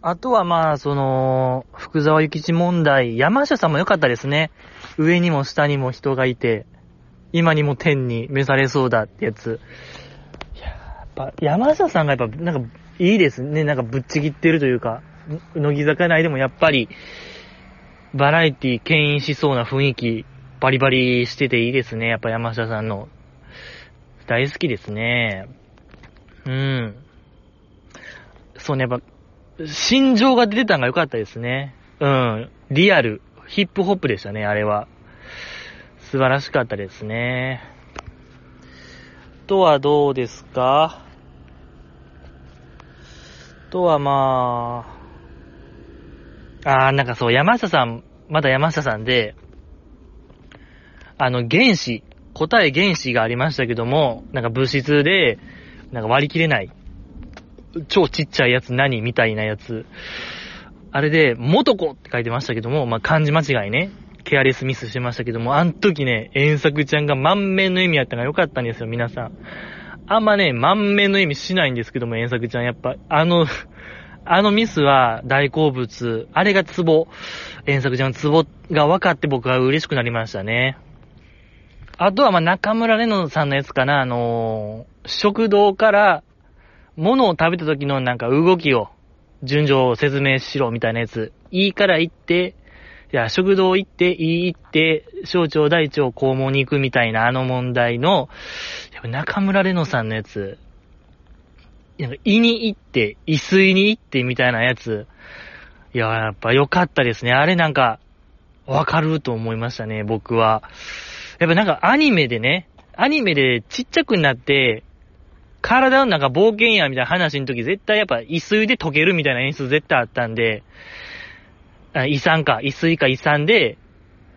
あとはまあ、その、福沢諭吉問題、山下さんも良かったですね。上にも下にも人がいて、今にも天に召されそうだってやつ。や、やっぱ、山下さんがやっぱ、なんか、いいですね。なんかぶっちぎってるというか、乃木坂内でもやっぱり、バラエティ牽引しそうな雰囲気、バリバリしてていいですね。やっぱ山下さんの。大好きですね。うん。そうね、やっぱ、心情が出てたのが良かったですね。うん。リアル、ヒップホップでしたね、あれは。素晴らしかったですね。とはどうですか？とはまあ、あーなんかそう、山下さん、まだ山下さんで、あの、原子、答え原子がありましたけども、なんか物質で、なんか割り切れない超ちっちゃいやつ何みたいなやつ。あれで、元子って書いてましたけども、まあ、漢字間違いね。ケアレスミスしてましたけども、あの時ね、遠作ちゃんが満面の意味やったのが良かったんですよ、皆さん。あんまね、満面の意味しないんですけども、遠作ちゃんやっぱ、あの、あのミスは大好物。あれがツボ。遠作ちゃんのツボが分かって僕は嬉しくなりましたね。あとはま、中村レノさんのやつかな、あのー、食堂から物を食べた時のなんか動きを、順序を説明しろみたいなやつ。いいから言って、いや、食堂行って、いい行って、省庁大庁肛門に行くみたいなあの問題の、やっぱ中村レノさんのやつ、なんか胃に行って、胃水に行ってみたいなやつ、いや、やっぱ良かったですね。あれなんか、わかると思いましたね、僕は。やっぱなんかアニメでね、アニメでちっちゃくなって、体の中冒険やみたいな話の時絶対やっぱ胃水で溶けるみたいな演出絶対あったんで、胃酸か、胃水か胃酸で、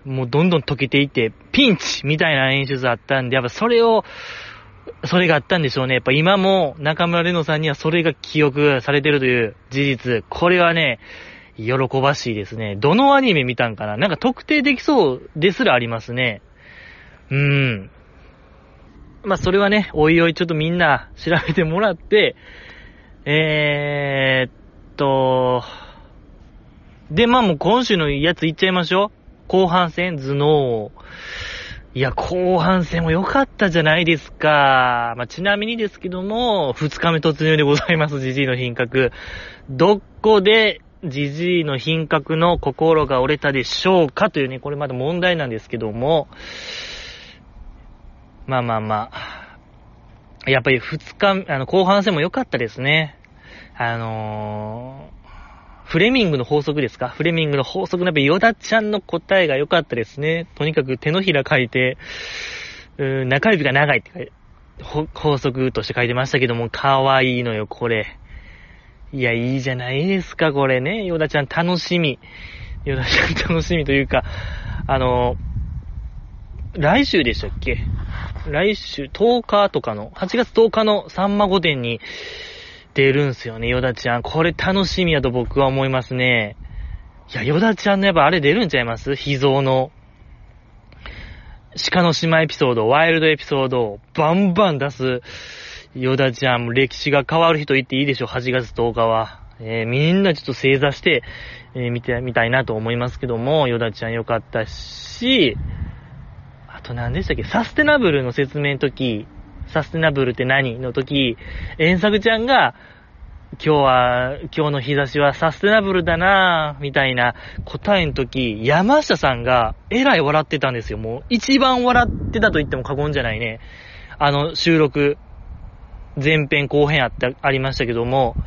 もうどんどん溶けていって、ピンチみたいな演出あったんで、やっぱそれを、それがあったんでしょうね。やっぱ今も中村レノさんにはそれが記憶されてるという事実。これはね、喜ばしいですね。どのアニメ見たんかななんか特定できそうですらありますね。うん。まあ、それはね、おいおいちょっとみんな調べてもらって、えーっと、で、まあもう今週のやついっちゃいましょう。後半戦、頭脳。いや、後半戦も良かったじゃないですか。まあ、ちなみにですけども、二日目突入でございます、ジジイの品格。どこで、ジジイの品格の心が折れたでしょうか？というね、これまだ問題なんですけども、まあまあまあ、やっぱり二日、あの、後半戦も良かったですね。あのーフレミングの法則ですか？フレミングの法則のやっぱヨダちゃんの答えが良かったですね。とにかく手のひら書いて、うん、中指が長いって書いて、法則として書いてましたけども、可愛いのよ、これ。いや、いいじゃないですか、これね。ヨダちゃん楽しみ。ヨダちゃん楽しみというか、あの、来週でしたっけ？来週、10日とかの、8月10日のさんま御殿に、出るんすよね、ヨダちゃん。これ楽しみやと僕は思いますね。いや、ヨダちゃんのやっぱあれ出るんちゃいます？秘蔵の。鹿の島エピソード、ワイルドエピソードをバンバン出す、ヨダちゃん、歴史が変わる人言っていいでしょ、8月10日は。えー、みんなちょっと正座して、えー、見てみたいなと思いますけども、ヨダちゃんよかったし、と何でしたっけ、サステナブルの説明の時、サステナブルって何の時、遠作ちゃんが、今日は、今日の日差しはサステナブルだなぁ、みたいな答えの時、山下さんがえらい笑ってたんですよ。もう一番笑ってたと言っても過言じゃないね。あの収録、前編後編あった、ありましたけども、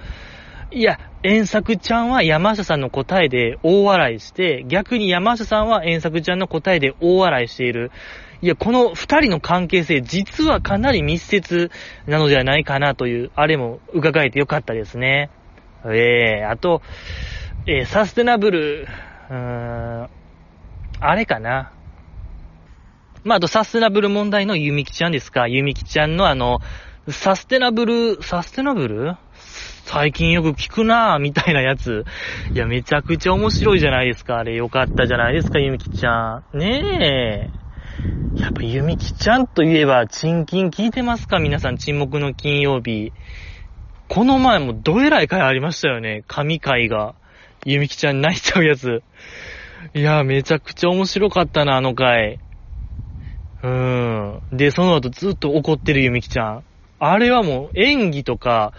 いや、遠作ちゃんは山下さんの答えで大笑いして、逆に山下さんは遠作ちゃんの答えで大笑いしている。いや、この二人の関係性、実はかなり密接なのではないかなという、あれも伺えてよかったですね。ええー、あと、えー、サステナブル、うーん、あれかな。まあ、あとサステナブル問題のゆみきちゃんですか。ゆみきちゃんのあの、サステナブル、サステナブル？最近よく聞くなぁ、みたいなやつ。いや、めちゃくちゃ面白いじゃないですか。あれ、よかったじゃないですか、ゆみきちゃん。ねえ。やっぱゆみきちゃんといえば、チンキン聞いてますか？皆さん、沈黙の金曜日。この前もどえらい回ありましたよね。神回が。ゆみきちゃん泣いちゃうやつ。いや、めちゃくちゃ面白かったな、あの回。うーん。で、その後ずっと怒ってるゆみきちゃん。あれはもう演技とか、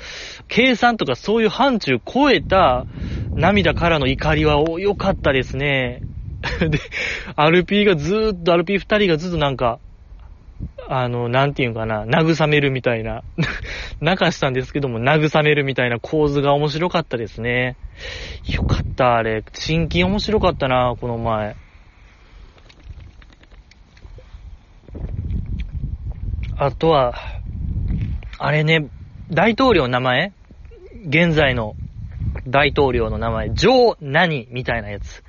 計算とかそういう範疇超えた涙からの怒りは良かったですね。で、RP がずーっと、RP 二人がずっとなんか、あの、なんていうかな、慰めるみたいな、泣かしたんですけども、慰めるみたいな構図が面白かったですね。よかった、あれ。新規面白かったな、この前。あとは、あれね、大統領の名前？現在の大統領の名前、ジョー何みたいなやつ。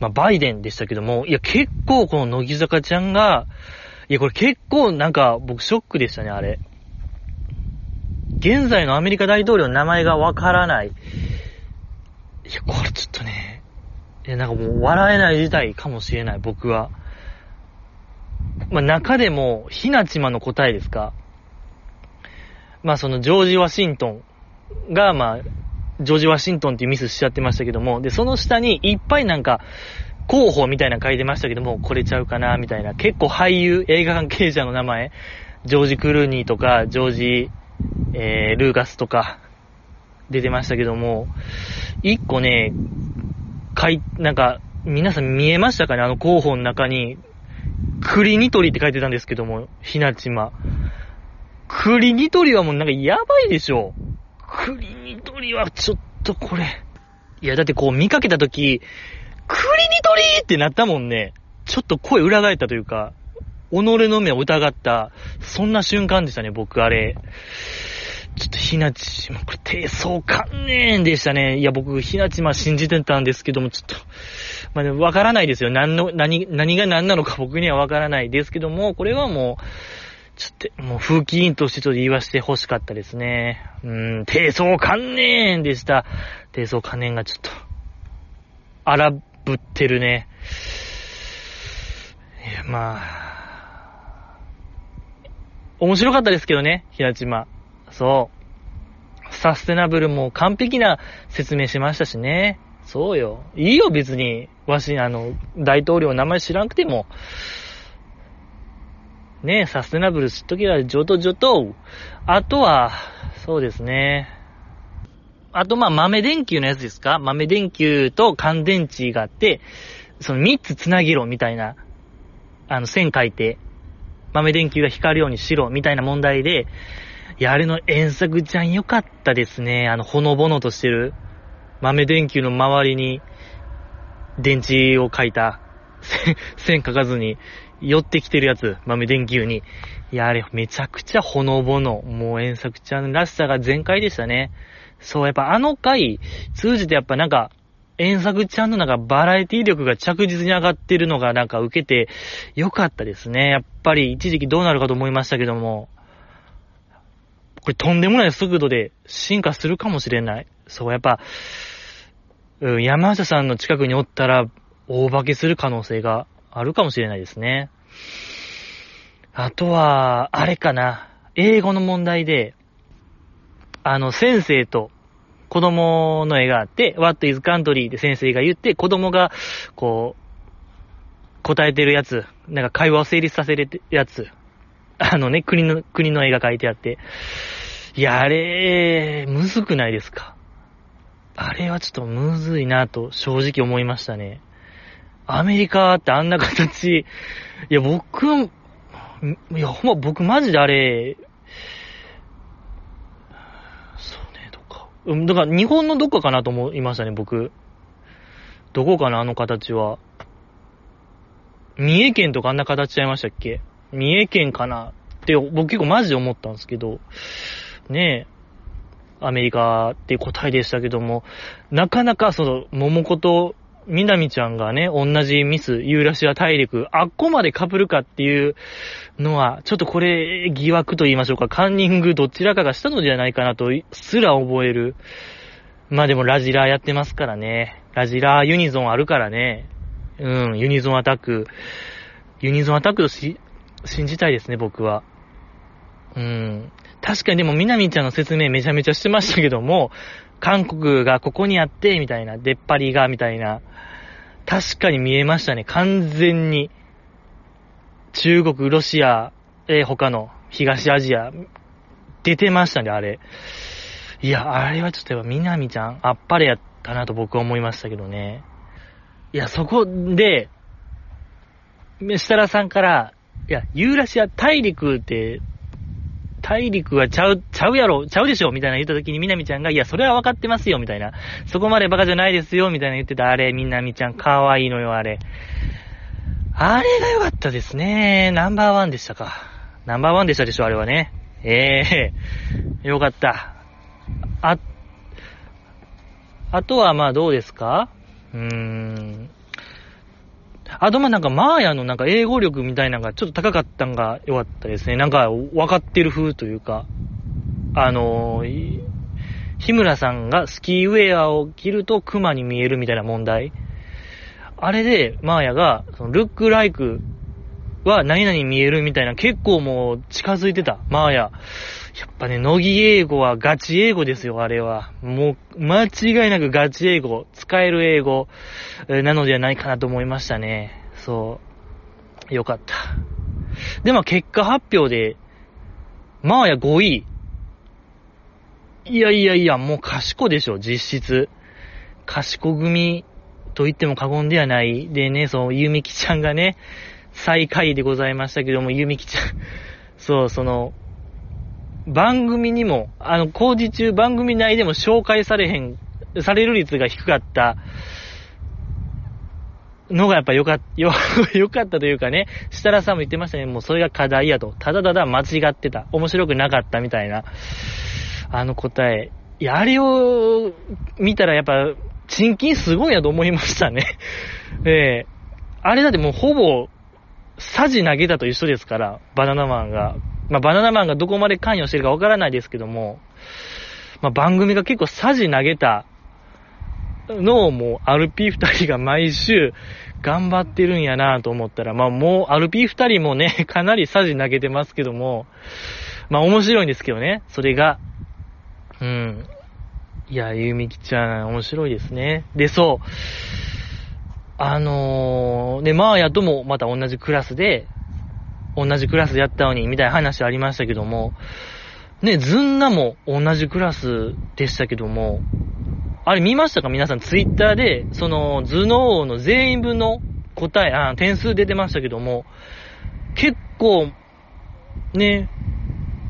まあ、バイデンでしたけども、いや、結構この乃木坂ちゃんが、いや、これ結構なんか僕ショックでしたね、あれ。現在のアメリカ大統領の名前がわからない。いや、これちょっとね、いや、なんかもう笑えない事態かもしれない、僕は。まあ、中でも、ひなちまの答えですか。まあ、そのジョージ・ワシントンが、まあ、ジョージ・ワシントンっていうミスしちゃってましたけども、で、その下にいっぱいなんか、候補みたいな書いてましたけども、これちゃうかな、みたいな。結構俳優、映画関係者の名前、ジョージ・クルーニーとか、ジョージ、えー、ルーガスとか、出てましたけども、一個ね、書い、なんか、皆さん見えましたかね？あの候補の中に、栗ニトリって書いてたんですけども、ひなちま。栗ニトリはもうなんかやばいでしょ。栗ニトリはちょっとこれ。いや、だってこう見かけたとき、栗ニトリってなったもんね。ちょっと声裏返ったというか、己の目を疑った、そんな瞬間でしたね、僕あれ。ちょっとひなちま、これ低層観念でしたね。いや、僕、ひなちま信じてたんですけども、ちょっと、まあ、ね、わからないですよ。何の、何、何が何なのか僕にはわからないですけども、これはもう、ちょっと、もう風紀委員としてちょっと言わせて欲しかったですね。うーん、低層観念でした。低層観念がちょっと、荒ぶってるね。いや、まあ、面白かったですけどね、ひなちま。そう。サステナブルも完璧な説明しましたしね。そうよ。いいよ、別に。わし、あの、大統領の名前知らんくても。ね、サステナブル知っときは、上等上等。あとは、そうですね。あと、まあ、豆電球のやつですか？豆電球と乾電池があって、その3つつなぎろみたいな、あの、線書いて、豆電球が光るようにしろみたいな問題で、いや、あれの遠作ちゃん良かったですね。あの、ほのぼのとしてる。豆電球の周りに、電池を書いた、線書かずに、寄ってきてるやつ、豆電球に。いや、あれ、めちゃくちゃほのぼの。もう、遠作ちゃんらしさが全開でしたね。そう、やっぱあの回、通じてやっぱなんか、遠作ちゃんのなんかバラエティ力が着実に上がってるのがなんか受けてよかったですね。やっぱり一時期どうなるかと思いましたけども、これとんでもない速度で進化するかもしれない。そう、やっぱ、うん、山下さんの近くにおったら、大化けする可能性があるかもしれないですね。あとは、あれかな。英語の問題で、あの、先生と子供の絵があって、What is country? で先生が言って、子供が、こう、答えてるやつ、なんか会話を成立させるやつ、あのね、国の、国の絵が描いてあって、いや、あれ、むずくないですか？あれはちょっとむずいなと正直思いましたね。アメリカってあんな形、いや、僕いや、ほんま僕マジであれ、そうね、どっか。うん、だから日本のどっかかなと思いましたね、僕。どこかな、あの形は。三重県とかあんな形ちゃいましたっけ？三重県かなって僕結構マジで思ったんですけど、ねえ、アメリカって答えでしたけども、なかなかその、桃子とみなみちゃんがね、同じミス、ユーラシア大陸、あっこまで被るかっていうのは、ちょっとこれ、疑惑と言いましょうか、カンニングどちらかがしたのではないかなと、すら覚える。まあでもラジラーやってますからね。ラジラーユニゾンあるからね。うん、ユニゾンアタック。ユニゾンアタックとし、信じたいですね、僕は。うん。確かにでも、みなみちゃんの説明めちゃめちゃしてましたけども、韓国がここにあって、みたいな、出っ張りが、みたいな。確かに見えましたね、完全に。中国、ロシア、えー、他の東アジア、出てましたね、あれ。いや、あれはちょっとやっぱ、みなみちゃん、あっぱれやったなと僕は思いましたけどね。いや、そこで、設楽さんから、いや、ユーラシア大陸って、大陸はちゃう、ちゃうやろ、ちゃうでしょみたいな言った時にみなみちゃんが、いや、それは分かってますよみたいな。そこまでバカじゃないですよみたいな言ってた、あれ、みなみちゃん、かわいいのよ、あれ。あれが良かったですね。ナンバーワンでしたか。ナンバーワンでしたでしょ、あれはね。ええー、よかった。あ、あとはまあどうですか？うーん。あとまなんかマーヤのなんか英語力みたいなのがちょっと高かったんが良かったですね。なんか分かってる風というか、あのー、日村さんがスキーウェアを着るとクマに見えるみたいな問題。あれで、マーヤが、そのルックライクは何々見えるみたいな結構もう近づいてた。マーヤ。やっぱね、乃木英語はガチ英語ですよ、あれは。もう、間違いなくガチ英語、使える英語、なのではないかなと思いましたね。そう。よかった。でも結果発表で、まあや5位。いやいやいや、もう賢でしょ、実質。賢組と言っても過言ではない。でね、そう、ゆみきちゃんがね、最下位でございましたけども、ゆみきちゃん、そう、その、番組にも、あの、工事中番組内でも紹介されへん、される率が低かったのがやっぱよか、よ、よかったというかね、設楽さんも言ってましたね、もうそれが課題やと。ただただ間違ってた。面白くなかったみたいな、あの答え。いや、あれを見たらやっぱ、賃金すごいなと思いましたね。ええあれだってもうほぼ、サジ投げたと一緒ですから、バナナマンが。まあ、バナナマンがどこまで関与してるかわからないですけども、まあ、番組が結構サジ投げたのをもう RP2 人が毎週頑張ってるんやなと思ったら、まあもう RP2 人もね、かなりサジ投げてますけども、まあ面白いんですけどね、それが。うん。いや、ゆみきちゃん、面白いですね。で、そう。あのー、で、マーヤともまた同じクラスで、同じクラスやったのに、みたいな話ありましたけども、ね、ずんなも同じクラスでしたけども、あれ見ましたか？皆さん、ツイッターで、その、頭脳王の全員分の答え、あ、点数出てましたけども、結構、ね、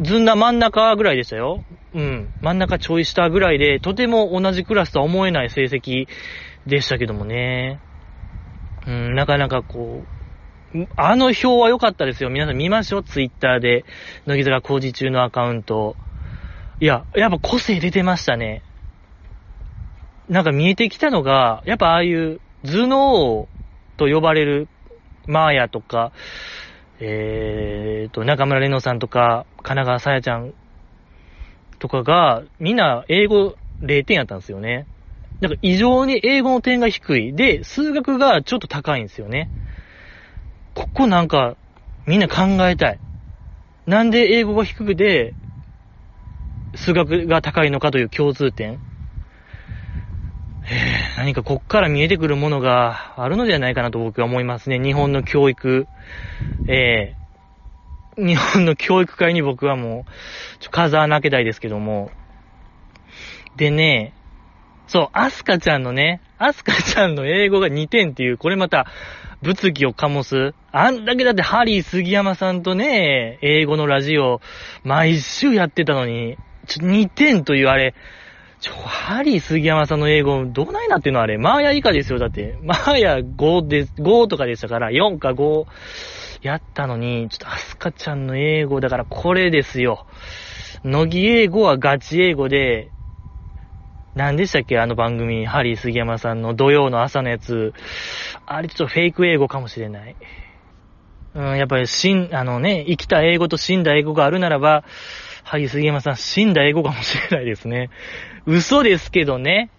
ずんな真ん中ぐらいでしたよ。うん。真ん中ちょい下ぐらいで、とても同じクラスとは思えない成績でしたけどもね。うん、なかなかこう、あの表は良かったですよ。皆さん見ましょう、ツイッターで。乃木坂工事中のアカウント。いや、やっぱ個性出てましたね。なんか見えてきたのが、やっぱああいう頭脳と呼ばれるマーヤとか、えーと、中村玲乃さんとか、神奈川さやちゃんとかが、みんな英語0点やったんですよね。なんか異常に英語の点が低い。で、数学がちょっと高いんですよね。ここなんか、みんな考えたい。なんで英語が低くて、数学が高いのかという共通点。え、何かこっから見えてくるものがあるのではないかなと僕は思いますね。日本の教育、えー、日本の教育界に僕はもう、ちょ、風穴開けたいですけども。でね、そう、アスカちゃんのね、アスカちゃんの英語が2点っていう、これまた、物議を醸す。あんだけだってハリー杉山さんとね、英語のラジオ、毎週やってたのに、ちょ、2点というあれ、ちょ、ハリー杉山さんの英語、どないなってんのあれ。マーヤ以下ですよ、だって。マーヤ5で、5とかでしたから、4か5やったのに、ちょっとアスカちゃんの英語、だからこれですよ。乃木英語はガチ英語で、何でしたっけあの番組、ハリー杉山さんの土曜の朝のやつ。あれちょっとフェイク英語かもしれない。うん、やっぱり死ん、あのね、生きた英語と死んだ英語があるならば、ハリー杉山さん死んだ英語かもしれないですね。嘘ですけどね。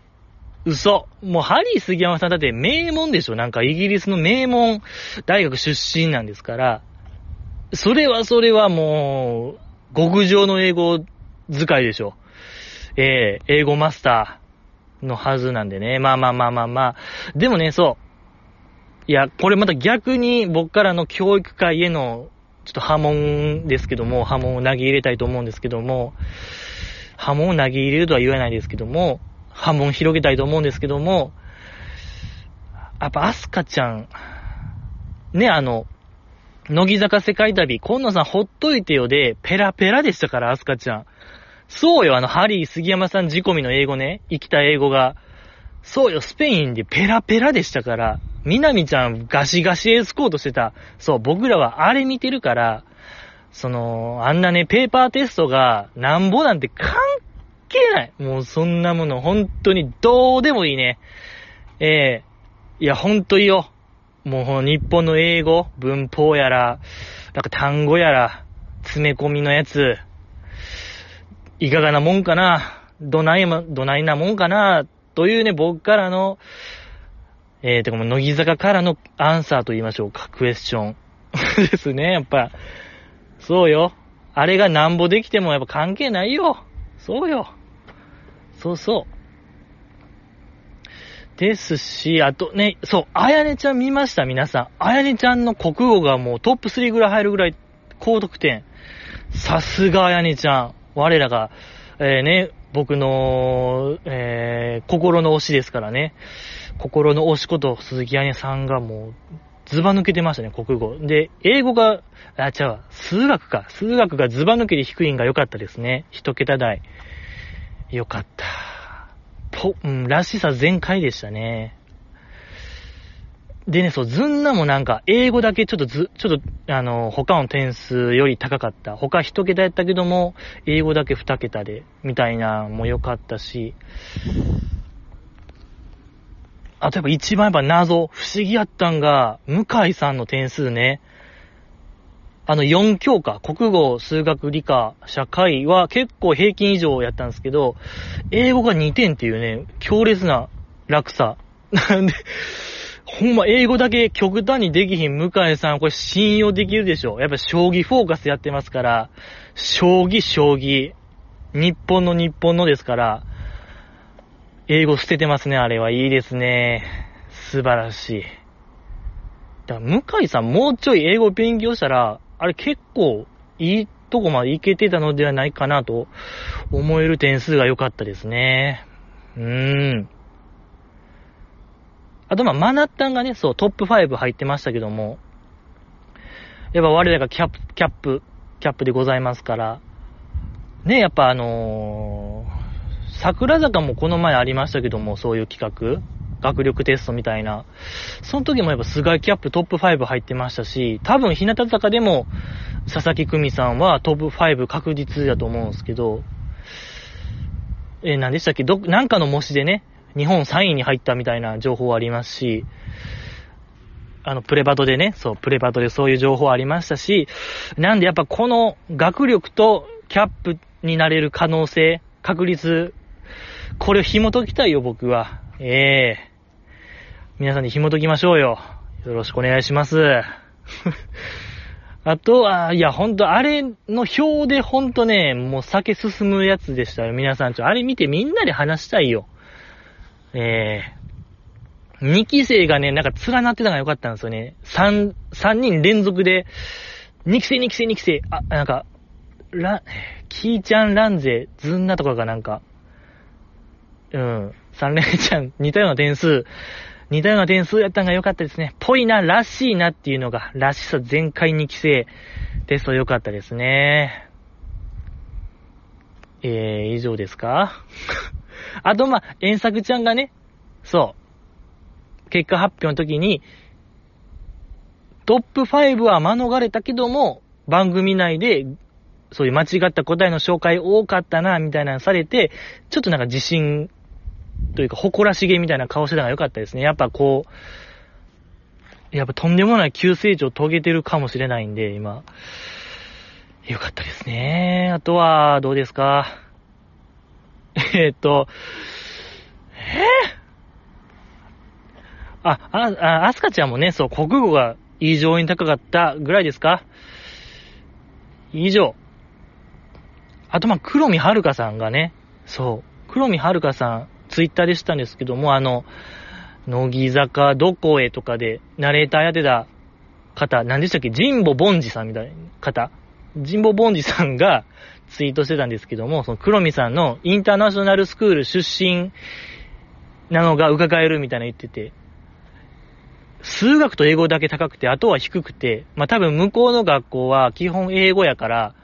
嘘。もうハリー杉山さんだって名門でしょなんかイギリスの名門大学出身なんですから。それはそれはもう、極上の英語使いでしょ。えー、英語マスターのはずなんでね。まあまあまあまあまあ。でもね、そう。いや、これまた逆に僕からの教育界へのちょっと波紋ですけども、波紋を投げ入れたいと思うんですけども、波紋を投げ入れるとは言わないですけども、波紋広げたいと思うんですけども、やっぱアスカちゃん、ね、あの、乃木坂世界旅、今野さんほっといてよで、ペラペラでしたから、アスカちゃん。そうよ、あの、ハリー杉山さん仕込みの英語ね、生きた英語が。そうよ、スペインでペラペラでしたから、みなみちゃんガシガシエスコートしてた。そう、僕らはあれ見てるから、その、あんなね、ペーパーテストがなんぼなんて関係ない。もうそんなもの本当にどうでもいいね。ええー、いや、ほんといいよ。もう日本の英語、文法やら、なんか単語やら、詰め込みのやつ、いかがなもんかな、どないま、どないなもんかな、というね、僕からの、えー、てかもう、乃木坂からのアンサーと言いましょうか、クエスチョン。ですね、やっぱ。そうよ。あれがなんぼできてもやっぱ関係ないよ。そうよ。そうそう。ですし、あとね、そう、あやねちゃん見ました？皆さん。あやねちゃんの国語がもうトップ3ぐらい入るぐらい高得点。さすがあやねちゃん。我らが、えー、ね、僕の、えー、心の推しですからね。心の推しこと鈴木彩音さんがもう、ズバ抜けてましたね、国語。で、英語が、あ、違う、数学か。数学がズバ抜けて低いんが良かったですね。一桁台。良かった。ぽ、うん、らしさ全開でしたね。でね、そう、ずんなもなんか、英語だけちょっとず、ちょっと、あの、他の点数より高かった。他一桁やったけども、英語だけ二桁で、みたいなも良かったし、あとやっぱ一番やっぱ謎、不思議やったんが、向井さんの点数ね。あの4教科、国語、数学、理科、社会は結構平均以上やったんですけど、英語が2点っていうね、強烈な落差。なんで、ほんま、英語だけ極端にできひん向井さん、これ信用できるでしょ。やっぱ将棋フォーカスやってますから、将棋、将棋。日本の日本のですから、英語捨ててますね、あれはいいですね。素晴らしい。だから向井さんもうちょい英語勉強したら、あれ結構いいとこまでいけてたのではないかなと思える点数が良かったですね。うーん。あと、まあ、マナッタンがね、そう、トップ5入ってましたけども、やっぱ我らがキャップ、キャップ、キャップでございますから、ね、やっぱあのー、桜坂もこの前ありましたけども、そういう企画、学力テストみたいな。その時もやっぱ菅井キャップトップ5入ってましたし、多分日向坂でも佐々木久美さんはトップ5確実だと思うんですけど、えー、何でしたっけ？ど、なんかの模試でね、日本3位に入ったみたいな情報ありますし、あの、プレバトでね、そう、プレバトでそういう情報ありましたし、なんでやっぱこの学力とキャップになれる可能性、確率、これを紐解きたいよ、僕は。ええー、皆さんに紐解きましょうよ。よろしくお願いします。あとは、いや、ほんと、あれの表でほんとね、もう酒進むやつでしたよ。皆さん、ちょ、あれ見てみんなで話したいよ。えー、2期生がね、なんか連なってたのが良かったんですよね。3、3人連続で、2期生、2期生、2期生、あ、なんか、ラ、キーちゃん、ランゼ、ズンナとかがなんか、うん、3連ちゃん、似たような点数、似たような点数やったのが良かったですね。ぽいな、らしいなっていうのが、らしさ全開2期生テスト良かったですね。えー、以上ですか？あと、まあ、遠作ちゃんがね、そう、結果発表の時に、トップ5は免れたけども、番組内で、そういう間違った答えの紹介多かったな、みたいなのされて、ちょっとなんか自信というか、誇らしげみたいな顔してたのが良かったですね。やっぱこう、やっぱとんでもない急成長を遂げてるかもしれないんで、今。よかったですね。あとは、どうですか？えっと、えー、あ、あ、あ、アスカちゃんもね、そう、国語が異常に高かったぐらいですか？以上。あと、ま、黒見遥さんがね、そう、黒見遥さん、ツイッターでしたんですけども、あの、乃木坂どこへとかで、ナレーターやってた方、何でしたっけ？神保凡司さんみたいな方。神保凡司さんが、ツイートしてたんですけども、その黒見さんのインターナショナルスクール出身なのが伺えるみたいな言ってて、数学と英語だけ高くて、あとは低くて、まあ、多分向こうの学校は基本英語やから、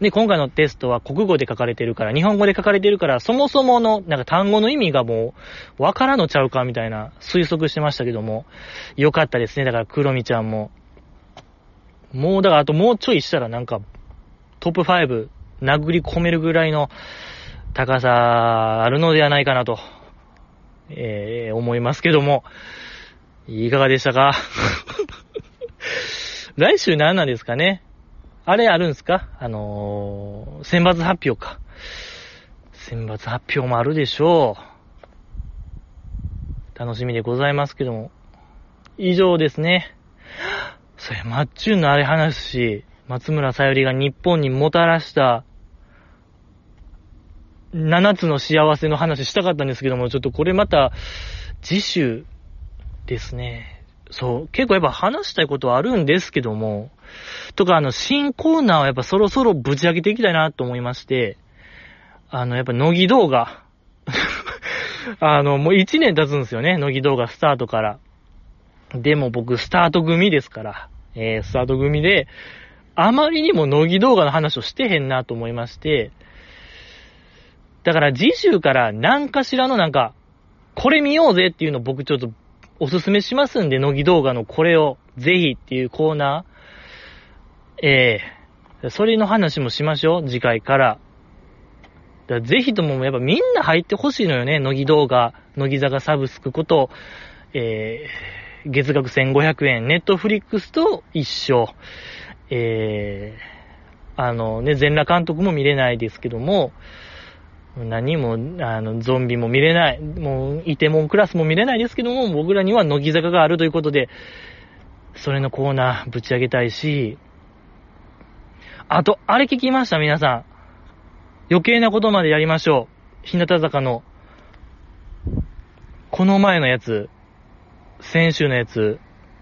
で、今回のテストは国語で書かれてるから、日本語で書かれてるから、そもそもの、なんか単語の意味がもう、わからんのちゃうかみたいな推測してましたけども、よかったですね。だから、黒見ちゃんも。もう、だからあともうちょいしたらなんか、トップ5殴り込めるぐらいの高さあるのではないかなと、えー、思いますけども、いかがでしたか？来週何なんですかね？あれあるんですか？あのー、選抜発表か。選抜発表もあるでしょう。楽しみでございますけども。以上ですね。それ、マッチュンのあれ話し、松村さゆりが日本にもたらした7つの幸せの話したかったんですけども、ちょっとこれまた、次週ですね。そう、結構やっぱ話したいことはあるんですけども、とかあの、新コーナーはやっぱそろそろぶち上げていきたいなと思いまして、あの、やっぱ乃木動画。あの、もう1年経つんですよね、乃木動画スタートから。でも僕、スタート組ですから、えー、スタート組で、あまりにも乃木動画の話をしてへんなと思いまして、だから次週から何かしらのなんか、これ見ようぜっていうのを僕ちょっとおすすめしますんで、乃木動画のこれをぜひっていうコーナー。ええー、それの話もしましょう、次回から。だぜひともやっぱみんな入ってほしいのよね、乃木動画、乃木坂サブスクこと、えー、月額1500円、ネットフリックスと一緒。えー、あのね、全裸監督も見れないですけども、何も、あの、ゾンビも見れない、もう、イテモンクラスも見れないですけども、僕らには乃木坂があるということで、それのコーナーぶち上げたいし、あと、あれ聞きました？皆さん。余計なことまでやりましょう。日向坂の、この前のやつ、先週のやつ、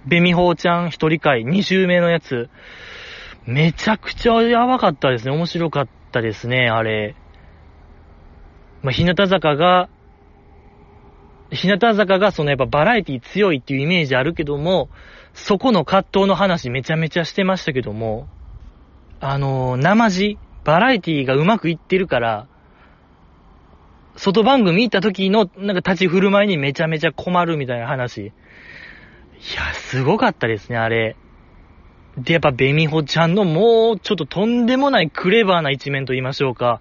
ベミホーちゃん一人会、二週目のやつ、めちゃくちゃやばかったですね。面白かったですね、あれ。まあ、日向坂が、日向坂がそのやっぱバラエティ強いっていうイメージあるけども、そこの葛藤の話めちゃめちゃしてましたけども、あのー、生地、バラエティがうまくいってるから、外番組行った時のなんか立ち振る舞いにめちゃめちゃ困るみたいな話。いや、すごかったですね、あれ。で、やっぱベミホちゃんのもうちょっととんでもないクレバーな一面と言いましょうか。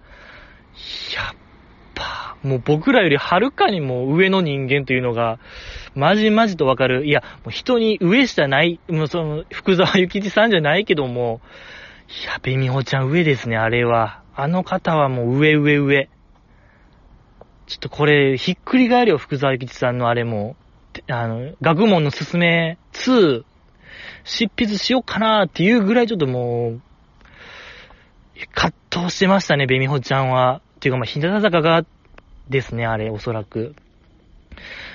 やっぱもう僕らよりはるかにも上の人間というのが、まじまじとわかる。いや、もう人に上下ない、もうその、福沢諭吉さんじゃないけども、いや、ベミホちゃん上ですね、あれは。あの方はもう上上上。ちょっとこれ、ひっくり返るよ、福沢諭吉さんのあれも。あの、学問のすすめ2、執筆しようかなっていうぐらいちょっともう、葛藤してましたね、ベミホちゃんは。っていうか、まあ、日向坂がですね、あれ、おそらく。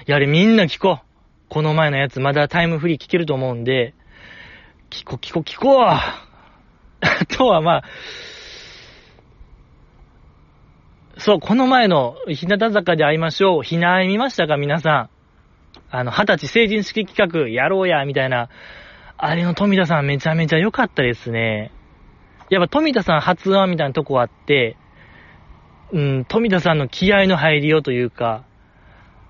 いや、あれみんな聞こう。この前のやつ、まだタイムフリー聞けると思うんで、聞こう、聞こう、聞こうあ とはまあ、そう、この前の日向坂で会いましょう。ひなあい見ましたか皆さん。あの、二十歳成人式企画やろうや、みたいな。あれの富田さんめちゃめちゃ良かったですね。やっぱ富田さん発案みたいなとこあって、うん、富田さんの気合の入りようというか、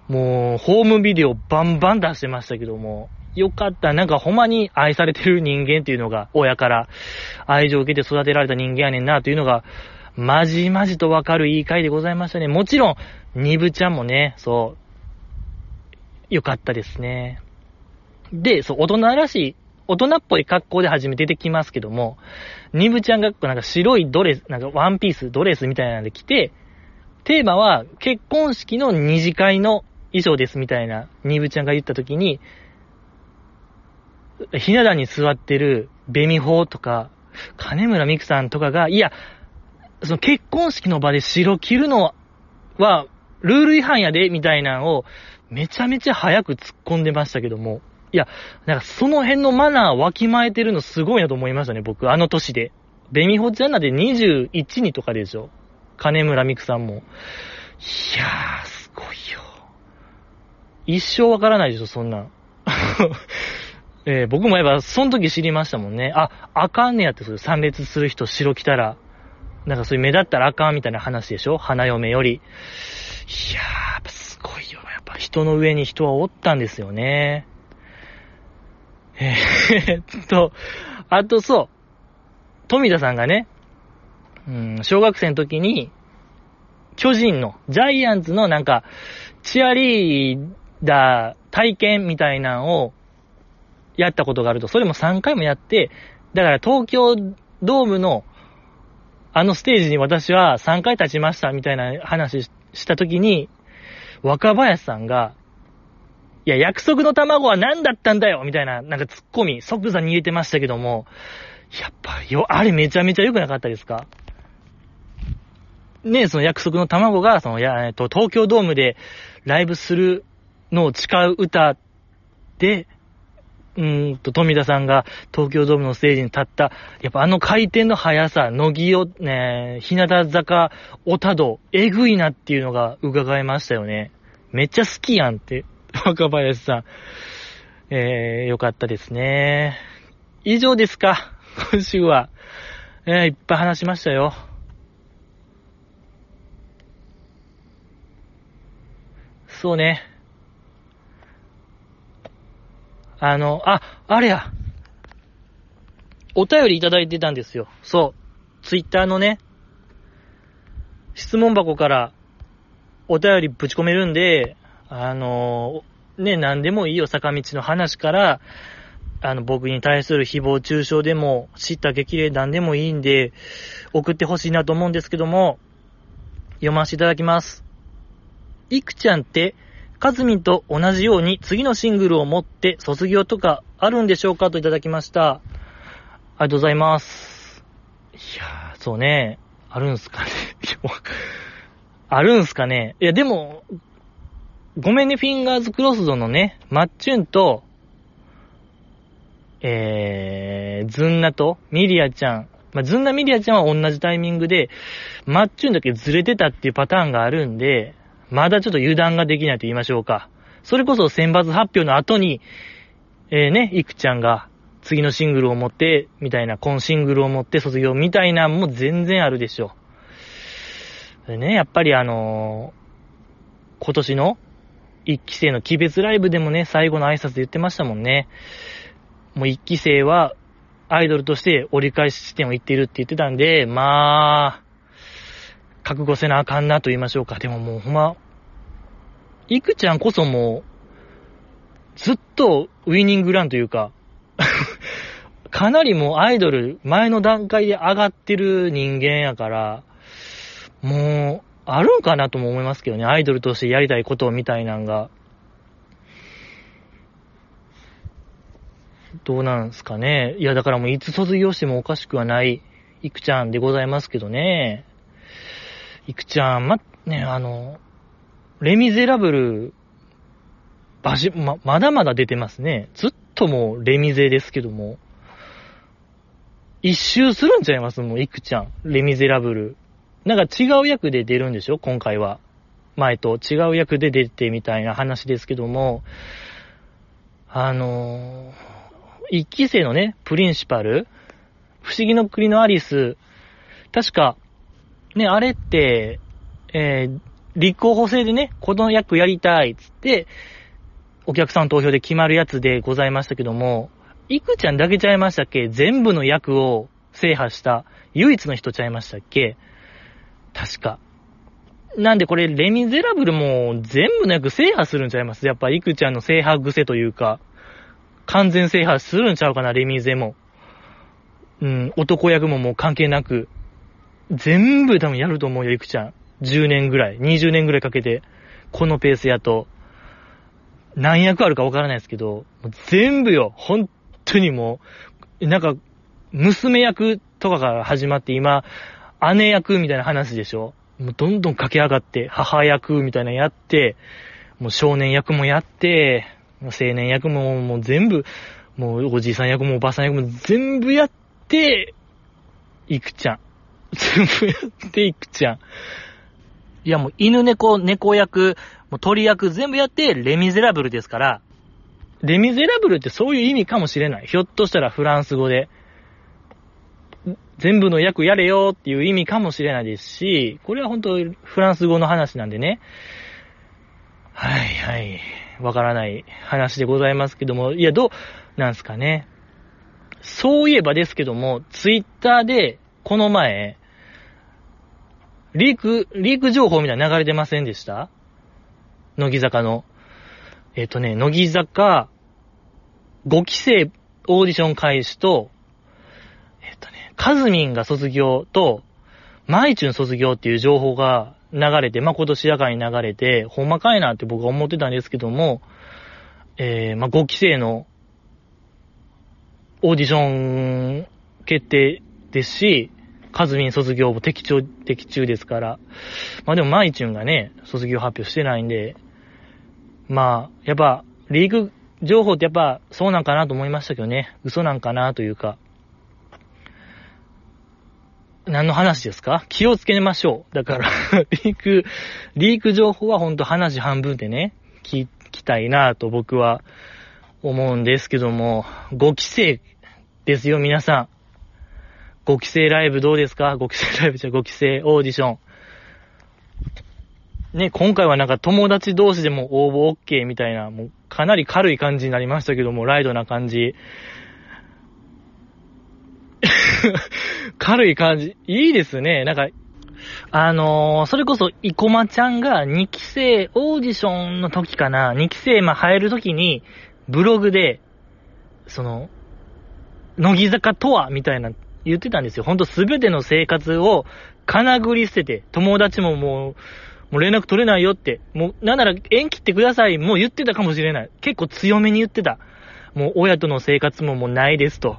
もう、ホームビデオバンバン出してましたけども、よかった。なんかほんまに愛されてる人間っていうのが、親から愛情を受けて育てられた人間やねんなというのが、まじまじとわかるいい回でございましたね。もちろん、ニブちゃんもね、そう、よかったですね。で、そう、大人らしい、大人っぽい格好で初め出てきますけども、ニブちゃんがなんか白いドレス、なんかワンピース、ドレスみたいなんで着て、テーマは結婚式の二次会の衣装ですみたいな、ニブちゃんが言った時に、ひな壇に座ってるベミホとか、金村美久さんとかが、いや、その結婚式の場で白着るのは、ルール違反やで、みたいなのを、めちゃめちゃ早く突っ込んでましたけども、いや、なんかその辺のマナーわきまえてるのすごいなと思いましたね、僕。あの年で。ベミホちゃんなんて21にとかでしょ。金村美久さんも。いやー、すごいよ。一生わからないでしょ、そんなん。えー、僕もやっぱ、その時知りましたもんね。あ、あかんねやって、それ参列する人白着たら、なんかそういう目立ったらあかんみたいな話でしょ花嫁より。いやー、やっぱすごいよ。やっぱ人の上に人はおったんですよね。えー、っと、あとそう、富田さんがね、うん、小学生の時に、巨人の、ジャイアンツのなんか、チアリーダー体験みたいなのをやったことがあると、それも3回もやって、だから東京ドームのあのステージに私は3回立ちましたみたいな話した時に、若林さんが、いや、約束の卵は何だったんだよみたいな、なんか突っ込み、即座に入れてましたけども、やっぱよ、あれめちゃめちゃ良くなかったですか？ねその約束の卵が、その、や、えっと、東京ドームでライブするのを誓う歌で、うんと、富田さんが東京ドームのステージに立った、やっぱあの回転の速さ、乃木をね、日向坂、小田戸、えぐいなっていうのが伺えましたよね。めっちゃ好きやんって、若林さん。えー、よかったですね。以上ですか、今週は。えー、いっぱい話しましたよ。そうね。あの、あ、あれや。お便りいただいてたんですよ。そう。ツイッターのね、質問箱からお便りぶち込めるんで、あの、ね、何でもいいよ、坂道の話から、あの、僕に対する誹謗中傷でも、知った激励談でもいいんで、送ってほしいなと思うんですけども、読ませていただきます。いくちゃんって、かずみんと同じように次のシングルを持って卒業とかあるんでしょうかといただきました。ありがとうございます。いやー、そうね。あるんすかね。あるんすかね。いや、でも、ごめんね、フィンガーズクロスドのね、マッチュンと、えー、ズンナとミリアちゃん。まあ、ズンナミリアちゃんは同じタイミングで、マッチュンだけずれてたっていうパターンがあるんで、まだちょっと油断ができないと言いましょうか。それこそ選抜発表の後に、えー、ね、いくちゃんが次のシングルを持って、みたいな、今シングルを持って卒業みたいなんも全然あるでしょう。でね、やっぱりあのー、今年の一期生の期別ライブでもね、最後の挨拶で言ってましたもんね。もう一期生はアイドルとして折り返し地点を行っているって言ってたんで、まあ、覚悟せなあかんなと言いましょうか。でももうほんま、いくちゃんこそもう、ずっとウィニングランというか かなりもうアイドル前の段階で上がってる人間やから、もう、あるんかなとも思いますけどね。アイドルとしてやりたいことみたいなんが。どうなんすかね。いや、だからもういつ卒業してもおかしくはない、いくちゃんでございますけどね。いくちゃん、ま、ね、あの、レミゼラブル、バジ、ま、まだまだ出てますね。ずっともうレミゼですけども。一周するんちゃいますもう、いくちゃん。レミゼラブル。なんか違う役で出るんでしょ？今回は。前と違う役で出てみたいな話ですけども、あのー、一期生のね、プリンシパル、不思議の国のアリス、確か、ね、あれって、えー、立候補制でね、この役やりたい。っつって、お客さん投票で決まるやつでございましたけども、いくちゃんだけちゃいましたっけ？全部の役を制覇した唯一の人ちゃいましたっけ？確か。なんでこれ、レミゼラブルも全部の役制覇するんちゃいます？やっぱ、いくちゃんの制覇癖というか、完全制覇するんちゃうかな、レミゼも。うん、男役ももう関係なく。全部多分やると思うよ、いくちゃん。10年ぐらい、20年ぐらいかけて、このペースやと、何役あるかわからないですけど、全部よ、本当にもう、なんか、娘役とかから始まって今、姉役みたいな話でしょ？もうどんどん駆け上がって、母役みたいなのやって、もう少年役もやって、青年役ももう全部、もうおじいさん役もおばあさん役も全部やって、いくちゃん。全部やっていくちゃん。いやもう犬猫、猫役、もう鳥役全部やって、レミゼラブルですから、レミゼラブルってそういう意味かもしれない。ひょっとしたらフランス語で、全部の役やれよっていう意味かもしれないですし、これは本当フランス語の話なんでね。はいはい。わからない話でございますけども、いや、どうなんすかね。そういえばですけども、ツイッターで、この前、リーク、リーク情報みたいな流れ出ませんでした？乃木坂の。えっ、ー、とね、乃木坂5期生オーディション開始と、カズミンが卒業と、マイチュン卒業っていう情報が流れて、まあ、今年やかに流れて、ほんまかいなって僕は思ってたんですけども、えー、まあ、5期生のオーディション決定ですし、カズミン卒業も適中、適中ですから。まあでもマイチュンがね、卒業発表してないんで、まあ、やっぱ、リーグ情報ってやっぱそうなんかなと思いましたけどね。嘘なんかなというか。何の話ですか？気をつけましょう。だから リーク、リーク情報はほんと話半分でね、聞きたいなと僕は思うんですけども、5期生ですよ、皆さん。5期生ライブどうですか ?5 期生ライブじゃ5期生オーディション。ね、今回はなんか友達同士でも応募 OK みたいな、もうかなり軽い感じになりましたけども、ライドな感じ。軽い感じ。いいですね。なんか、あのー、それこそ、生駒ちゃんが2期生オーディションの時かな、2期生まあ入る時に、ブログで、その、乃木坂とは、みたいな言ってたんですよ。ほんとすべての生活を、かなぐり捨てて、友達ももう、もう連絡取れないよって、もう、なんなら縁切ってください、もう言ってたかもしれない。結構強めに言ってた。もう親との生活ももうないですと。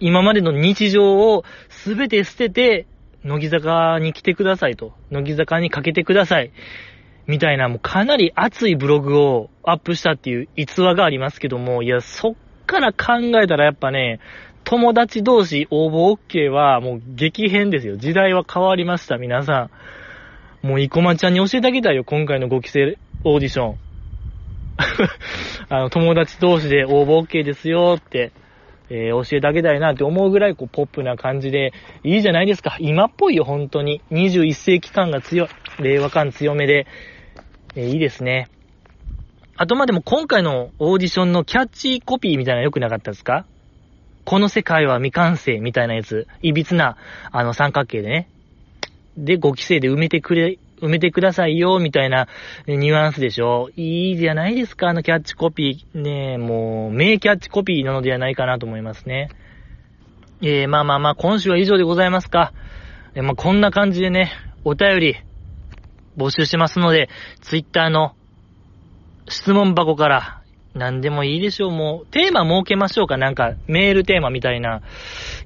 今までの日常をすべて捨てて、乃木坂に来てくださいと。乃木坂にかけてください。みたいな、もうかなり熱いブログをアップしたっていう逸話がありますけども、いや、そっから考えたらやっぱね、友達同士応募 OK はもう激変ですよ。時代は変わりました、皆さん。もう、生駒ちゃんに教えてあげたいよ、今回の5期生オーディション。あの、友達同士で応募 OK ですよって、えー、教えてあげたいなって思うぐらい、こう、ポップな感じで、いいじゃないですか。今っぽいよ、本当に。21世紀感が強い。令和感強めで、えー、いいですね。あと、ま、でも今回のオーディションのキャッチコピーみたいなの良くなかったですか？この世界は未完成みたいなやつ、いびつな、あの三角形でね。で、5期生で埋めてくれ、埋めてくださいよ、みたいなニュアンスでしょ？いいじゃないですか、あのキャッチコピー。ねもう、名キャッチコピーなのではないかなと思いますね。えー、まあまあまあ、今週は以上でございますか。えー、まあこんな感じでね、お便り、募集してますので、ツイッターの質問箱から何でもいいでしょう、もう。テーマ設けましょうか、なんか、メールテーマみたいな。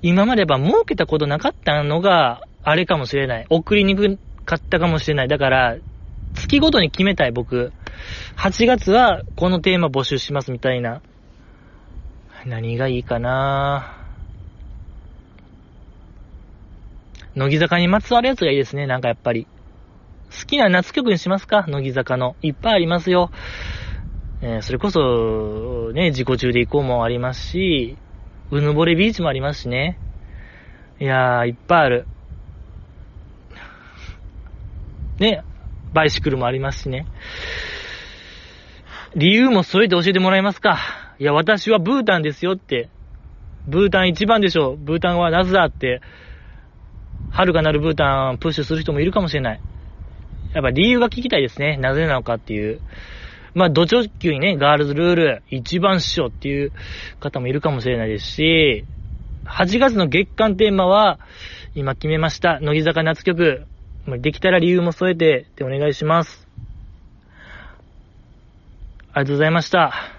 今までは設けたことなかったのが、あれかもしれない。送りにくかったかもしれない。だから、月ごとに決めたい、僕。8月は、このテーマ募集します、みたいな。何がいいかな乃木坂にまつわるやつがいいですね、なんかやっぱり。好きな夏曲にしますか？乃木坂の。いっぱいありますよ。えー、それこそ、ね、自己中で行こうもありますし、うぬぼれビーチもありますしね。いやー、いっぱいある。ね、バイシクルもありますしね。理由も添えて教えてもらえますか？いや、私はブータンですよって。ブータン一番でしょ。ブータンはなぜだって。遥かなるブータンプッシュする人もいるかもしれない。やっぱ理由が聞きたいですね。なぜなのかっていう。まあ、土直球にね、ガールズルール、一番師匠っていう方もいるかもしれないですし、8月の月間テーマは、今決めました。乃木坂夏曲。できたら理由も添えて、ってお願いします。ありがとうございました。